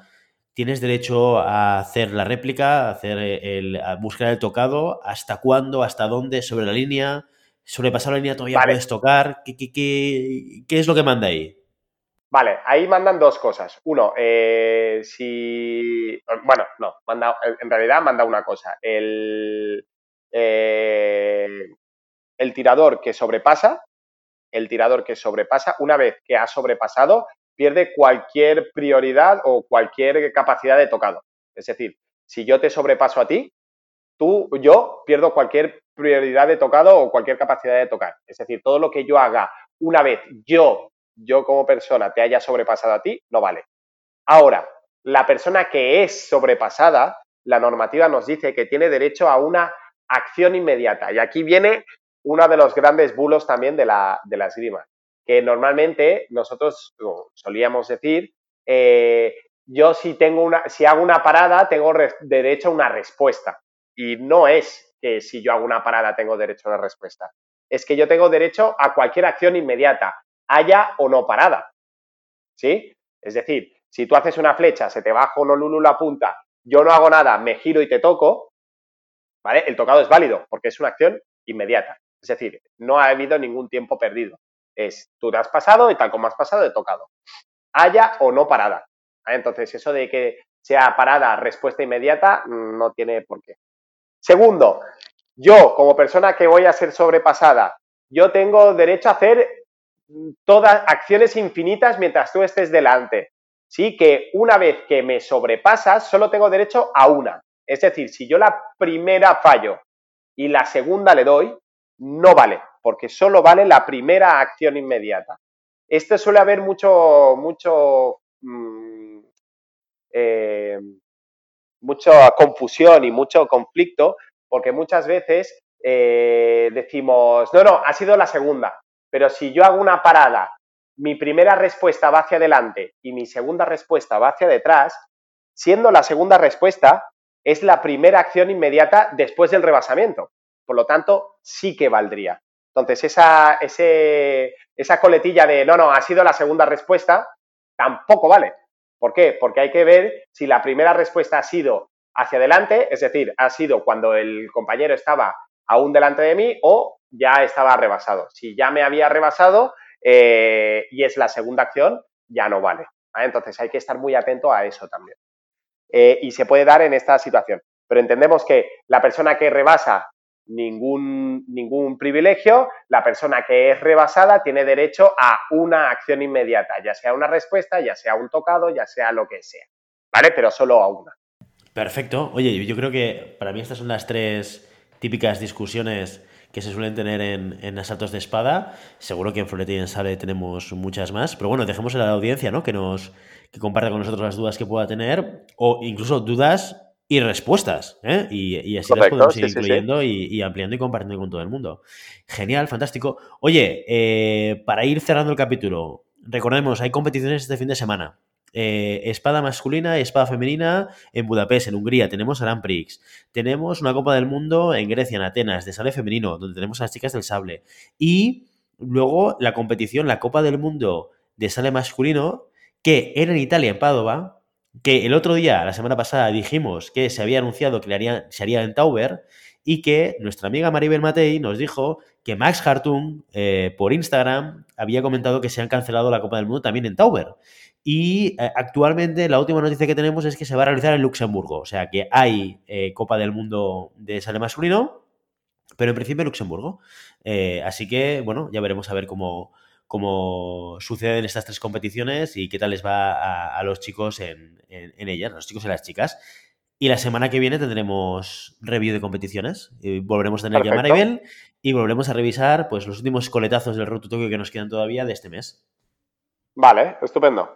tienes derecho a hacer la réplica, a, hacer el, a buscar el tocado, hasta cuándo, hasta dónde, sobre la línea, sobrepasar la línea todavía puedes tocar, ¿Qué, qué es lo que manda ahí? Vale, ahí mandan dos cosas. Uno, eh, si. Bueno, no, en realidad manda una cosa. El, eh, el tirador que sobrepasa, el tirador que sobrepasa, una vez que ha sobrepasado, pierde cualquier prioridad o cualquier capacidad de tocado. Es decir, si yo te sobrepaso a ti, tú, yo pierdo cualquier prioridad de tocado o cualquier capacidad de tocar. Es decir, todo lo que yo haga una vez yo yo como persona te haya sobrepasado a ti, no vale. Ahora, la persona que es sobrepasada, la normativa nos dice que tiene derecho a una acción inmediata. Y aquí viene uno de los grandes bulos también de la, de la esgrima, que normalmente nosotros solíamos decir, eh, yo si, tengo una, si hago una parada tengo derecho a una respuesta. Y no es que si yo hago una parada tengo derecho a una respuesta. Es que yo tengo derecho a cualquier acción inmediata haya o no parada. ¿Sí? Es decir, si tú haces una flecha, se te baja lulu la punta, yo no hago nada, me giro y te toco, ¿vale? El tocado es válido porque es una acción inmediata. Es decir, no ha habido ningún tiempo perdido. Es tú te has pasado y tal como has pasado, he tocado. Haya o no parada. Entonces, eso de que sea parada, respuesta inmediata, no tiene por qué. Segundo, yo como persona que voy a ser sobrepasada, yo tengo derecho a hacer todas acciones infinitas mientras tú estés delante. Sí, que una vez que me sobrepasas, solo tengo derecho a una. Es decir, si yo la primera fallo y la segunda le doy, no vale, porque solo vale la primera acción inmediata. Esto suele haber mucho, mucho, mm, eh, mucha confusión y mucho conflicto, porque muchas veces eh, decimos, no, no, ha sido la segunda, pero si yo hago una parada, mi primera respuesta va hacia adelante y mi segunda respuesta va hacia detrás, siendo la segunda respuesta, es la primera acción inmediata después del rebasamiento. Por lo tanto, sí que valdría. Entonces, esa, esa coletilla de no, no, ha sido la segunda respuesta, tampoco vale. ¿Por qué? Porque hay que ver si la primera respuesta ha sido hacia adelante, es decir, ha sido cuando el compañero estaba aún delante de mí o ya estaba rebasado. Si ya me había rebasado eh, y es la segunda acción, ya no vale. Entonces hay que estar muy atento a eso también. Eh, y se puede dar en esta situación. Pero entendemos que la persona que rebasa ningún, ningún privilegio, la persona que es rebasada tiene derecho a una acción inmediata, ya sea una respuesta, ya sea un tocado, ya sea lo que sea. ¿Vale? Pero solo a una. Perfecto. Oye, yo creo que para mí estas son las tres típicas discusiones que se suelen tener en, asaltos de espada. Seguro que en Florete y en Sale tenemos muchas más. Pero bueno, dejemos a la audiencia, ¿no? Que nos que comparta con nosotros las dudas que pueda tener. O incluso dudas y respuestas. ¿eh? Y, así las podemos ir incluyendo Y, ampliando y compartiendo con todo el mundo. Genial, fantástico. Oye, eh, para ir cerrando el capítulo, recordemos, hay competiciones este fin de semana. Eh, espada masculina y espada femenina en Budapest, en Hungría. Tenemos Grand Prix. Tenemos una Copa del Mundo en Grecia, en Atenas, de sable femenino, donde tenemos a las chicas del sable. Y luego la competición, la Copa del Mundo de sale masculino, que era en Italia, en Padova, que el otro día, la semana pasada, dijimos que se había anunciado que se haría en Tauber y que nuestra amiga Maribel Matei nos dijo que Max Hartung eh, por Instagram había comentado que se han cancelado la Copa del Mundo también en Tauber. Y eh, actualmente la última noticia que tenemos es que se va a realizar en Luxemburgo. O sea que hay eh, Copa del Mundo de sale masculino, pero en principio en Luxemburgo. Así que, bueno, ya veremos a ver cómo, cómo suceden estas tres competiciones y qué tal les va a, los chicos en, ellas, los chicos y las chicas. Y la semana que viene tendremos review de competiciones. Y volveremos a tener que llamar a Ibel y volveremos a revisar pues, los últimos coletazos del Road to Tokyo que nos quedan todavía de este mes. Vale, estupendo.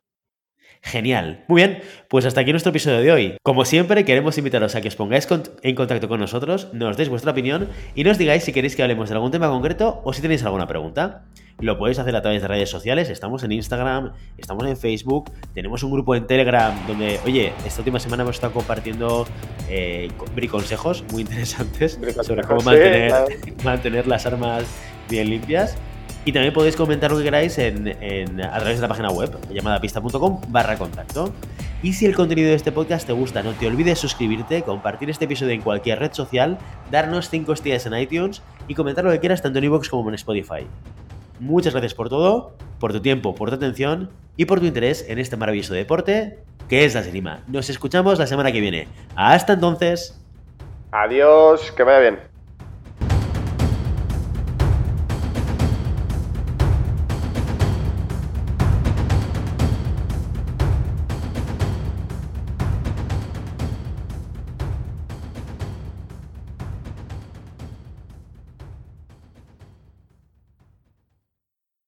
Genial. Muy bien, pues hasta aquí nuestro episodio de hoy. Como siempre, queremos invitaros a que os pongáis en contacto con nosotros, nos deis vuestra opinión y nos digáis si queréis que hablemos de algún tema concreto o si tenéis alguna pregunta. Lo podéis hacer a través de redes sociales, estamos en Instagram, estamos en Facebook, tenemos un grupo en Telegram donde, oye, esta última semana hemos estado compartiendo eh, consejos muy interesantes sobre cómo mantener las armas bien limpias. Y también podéis comentar lo que queráis en, a través de la página web llamadapista.com barra contacto. Y si el contenido de este podcast te gusta, no te olvides suscribirte, compartir este episodio en cualquier red social, darnos 5 estrellas en iTunes y comentar lo que quieras tanto en iVoox como en Spotify. Muchas gracias por todo, por tu tiempo, por tu atención y por tu interés en este maravilloso deporte que es la Serima. Nos escuchamos la semana que viene. Hasta entonces. Adiós, que vaya bien.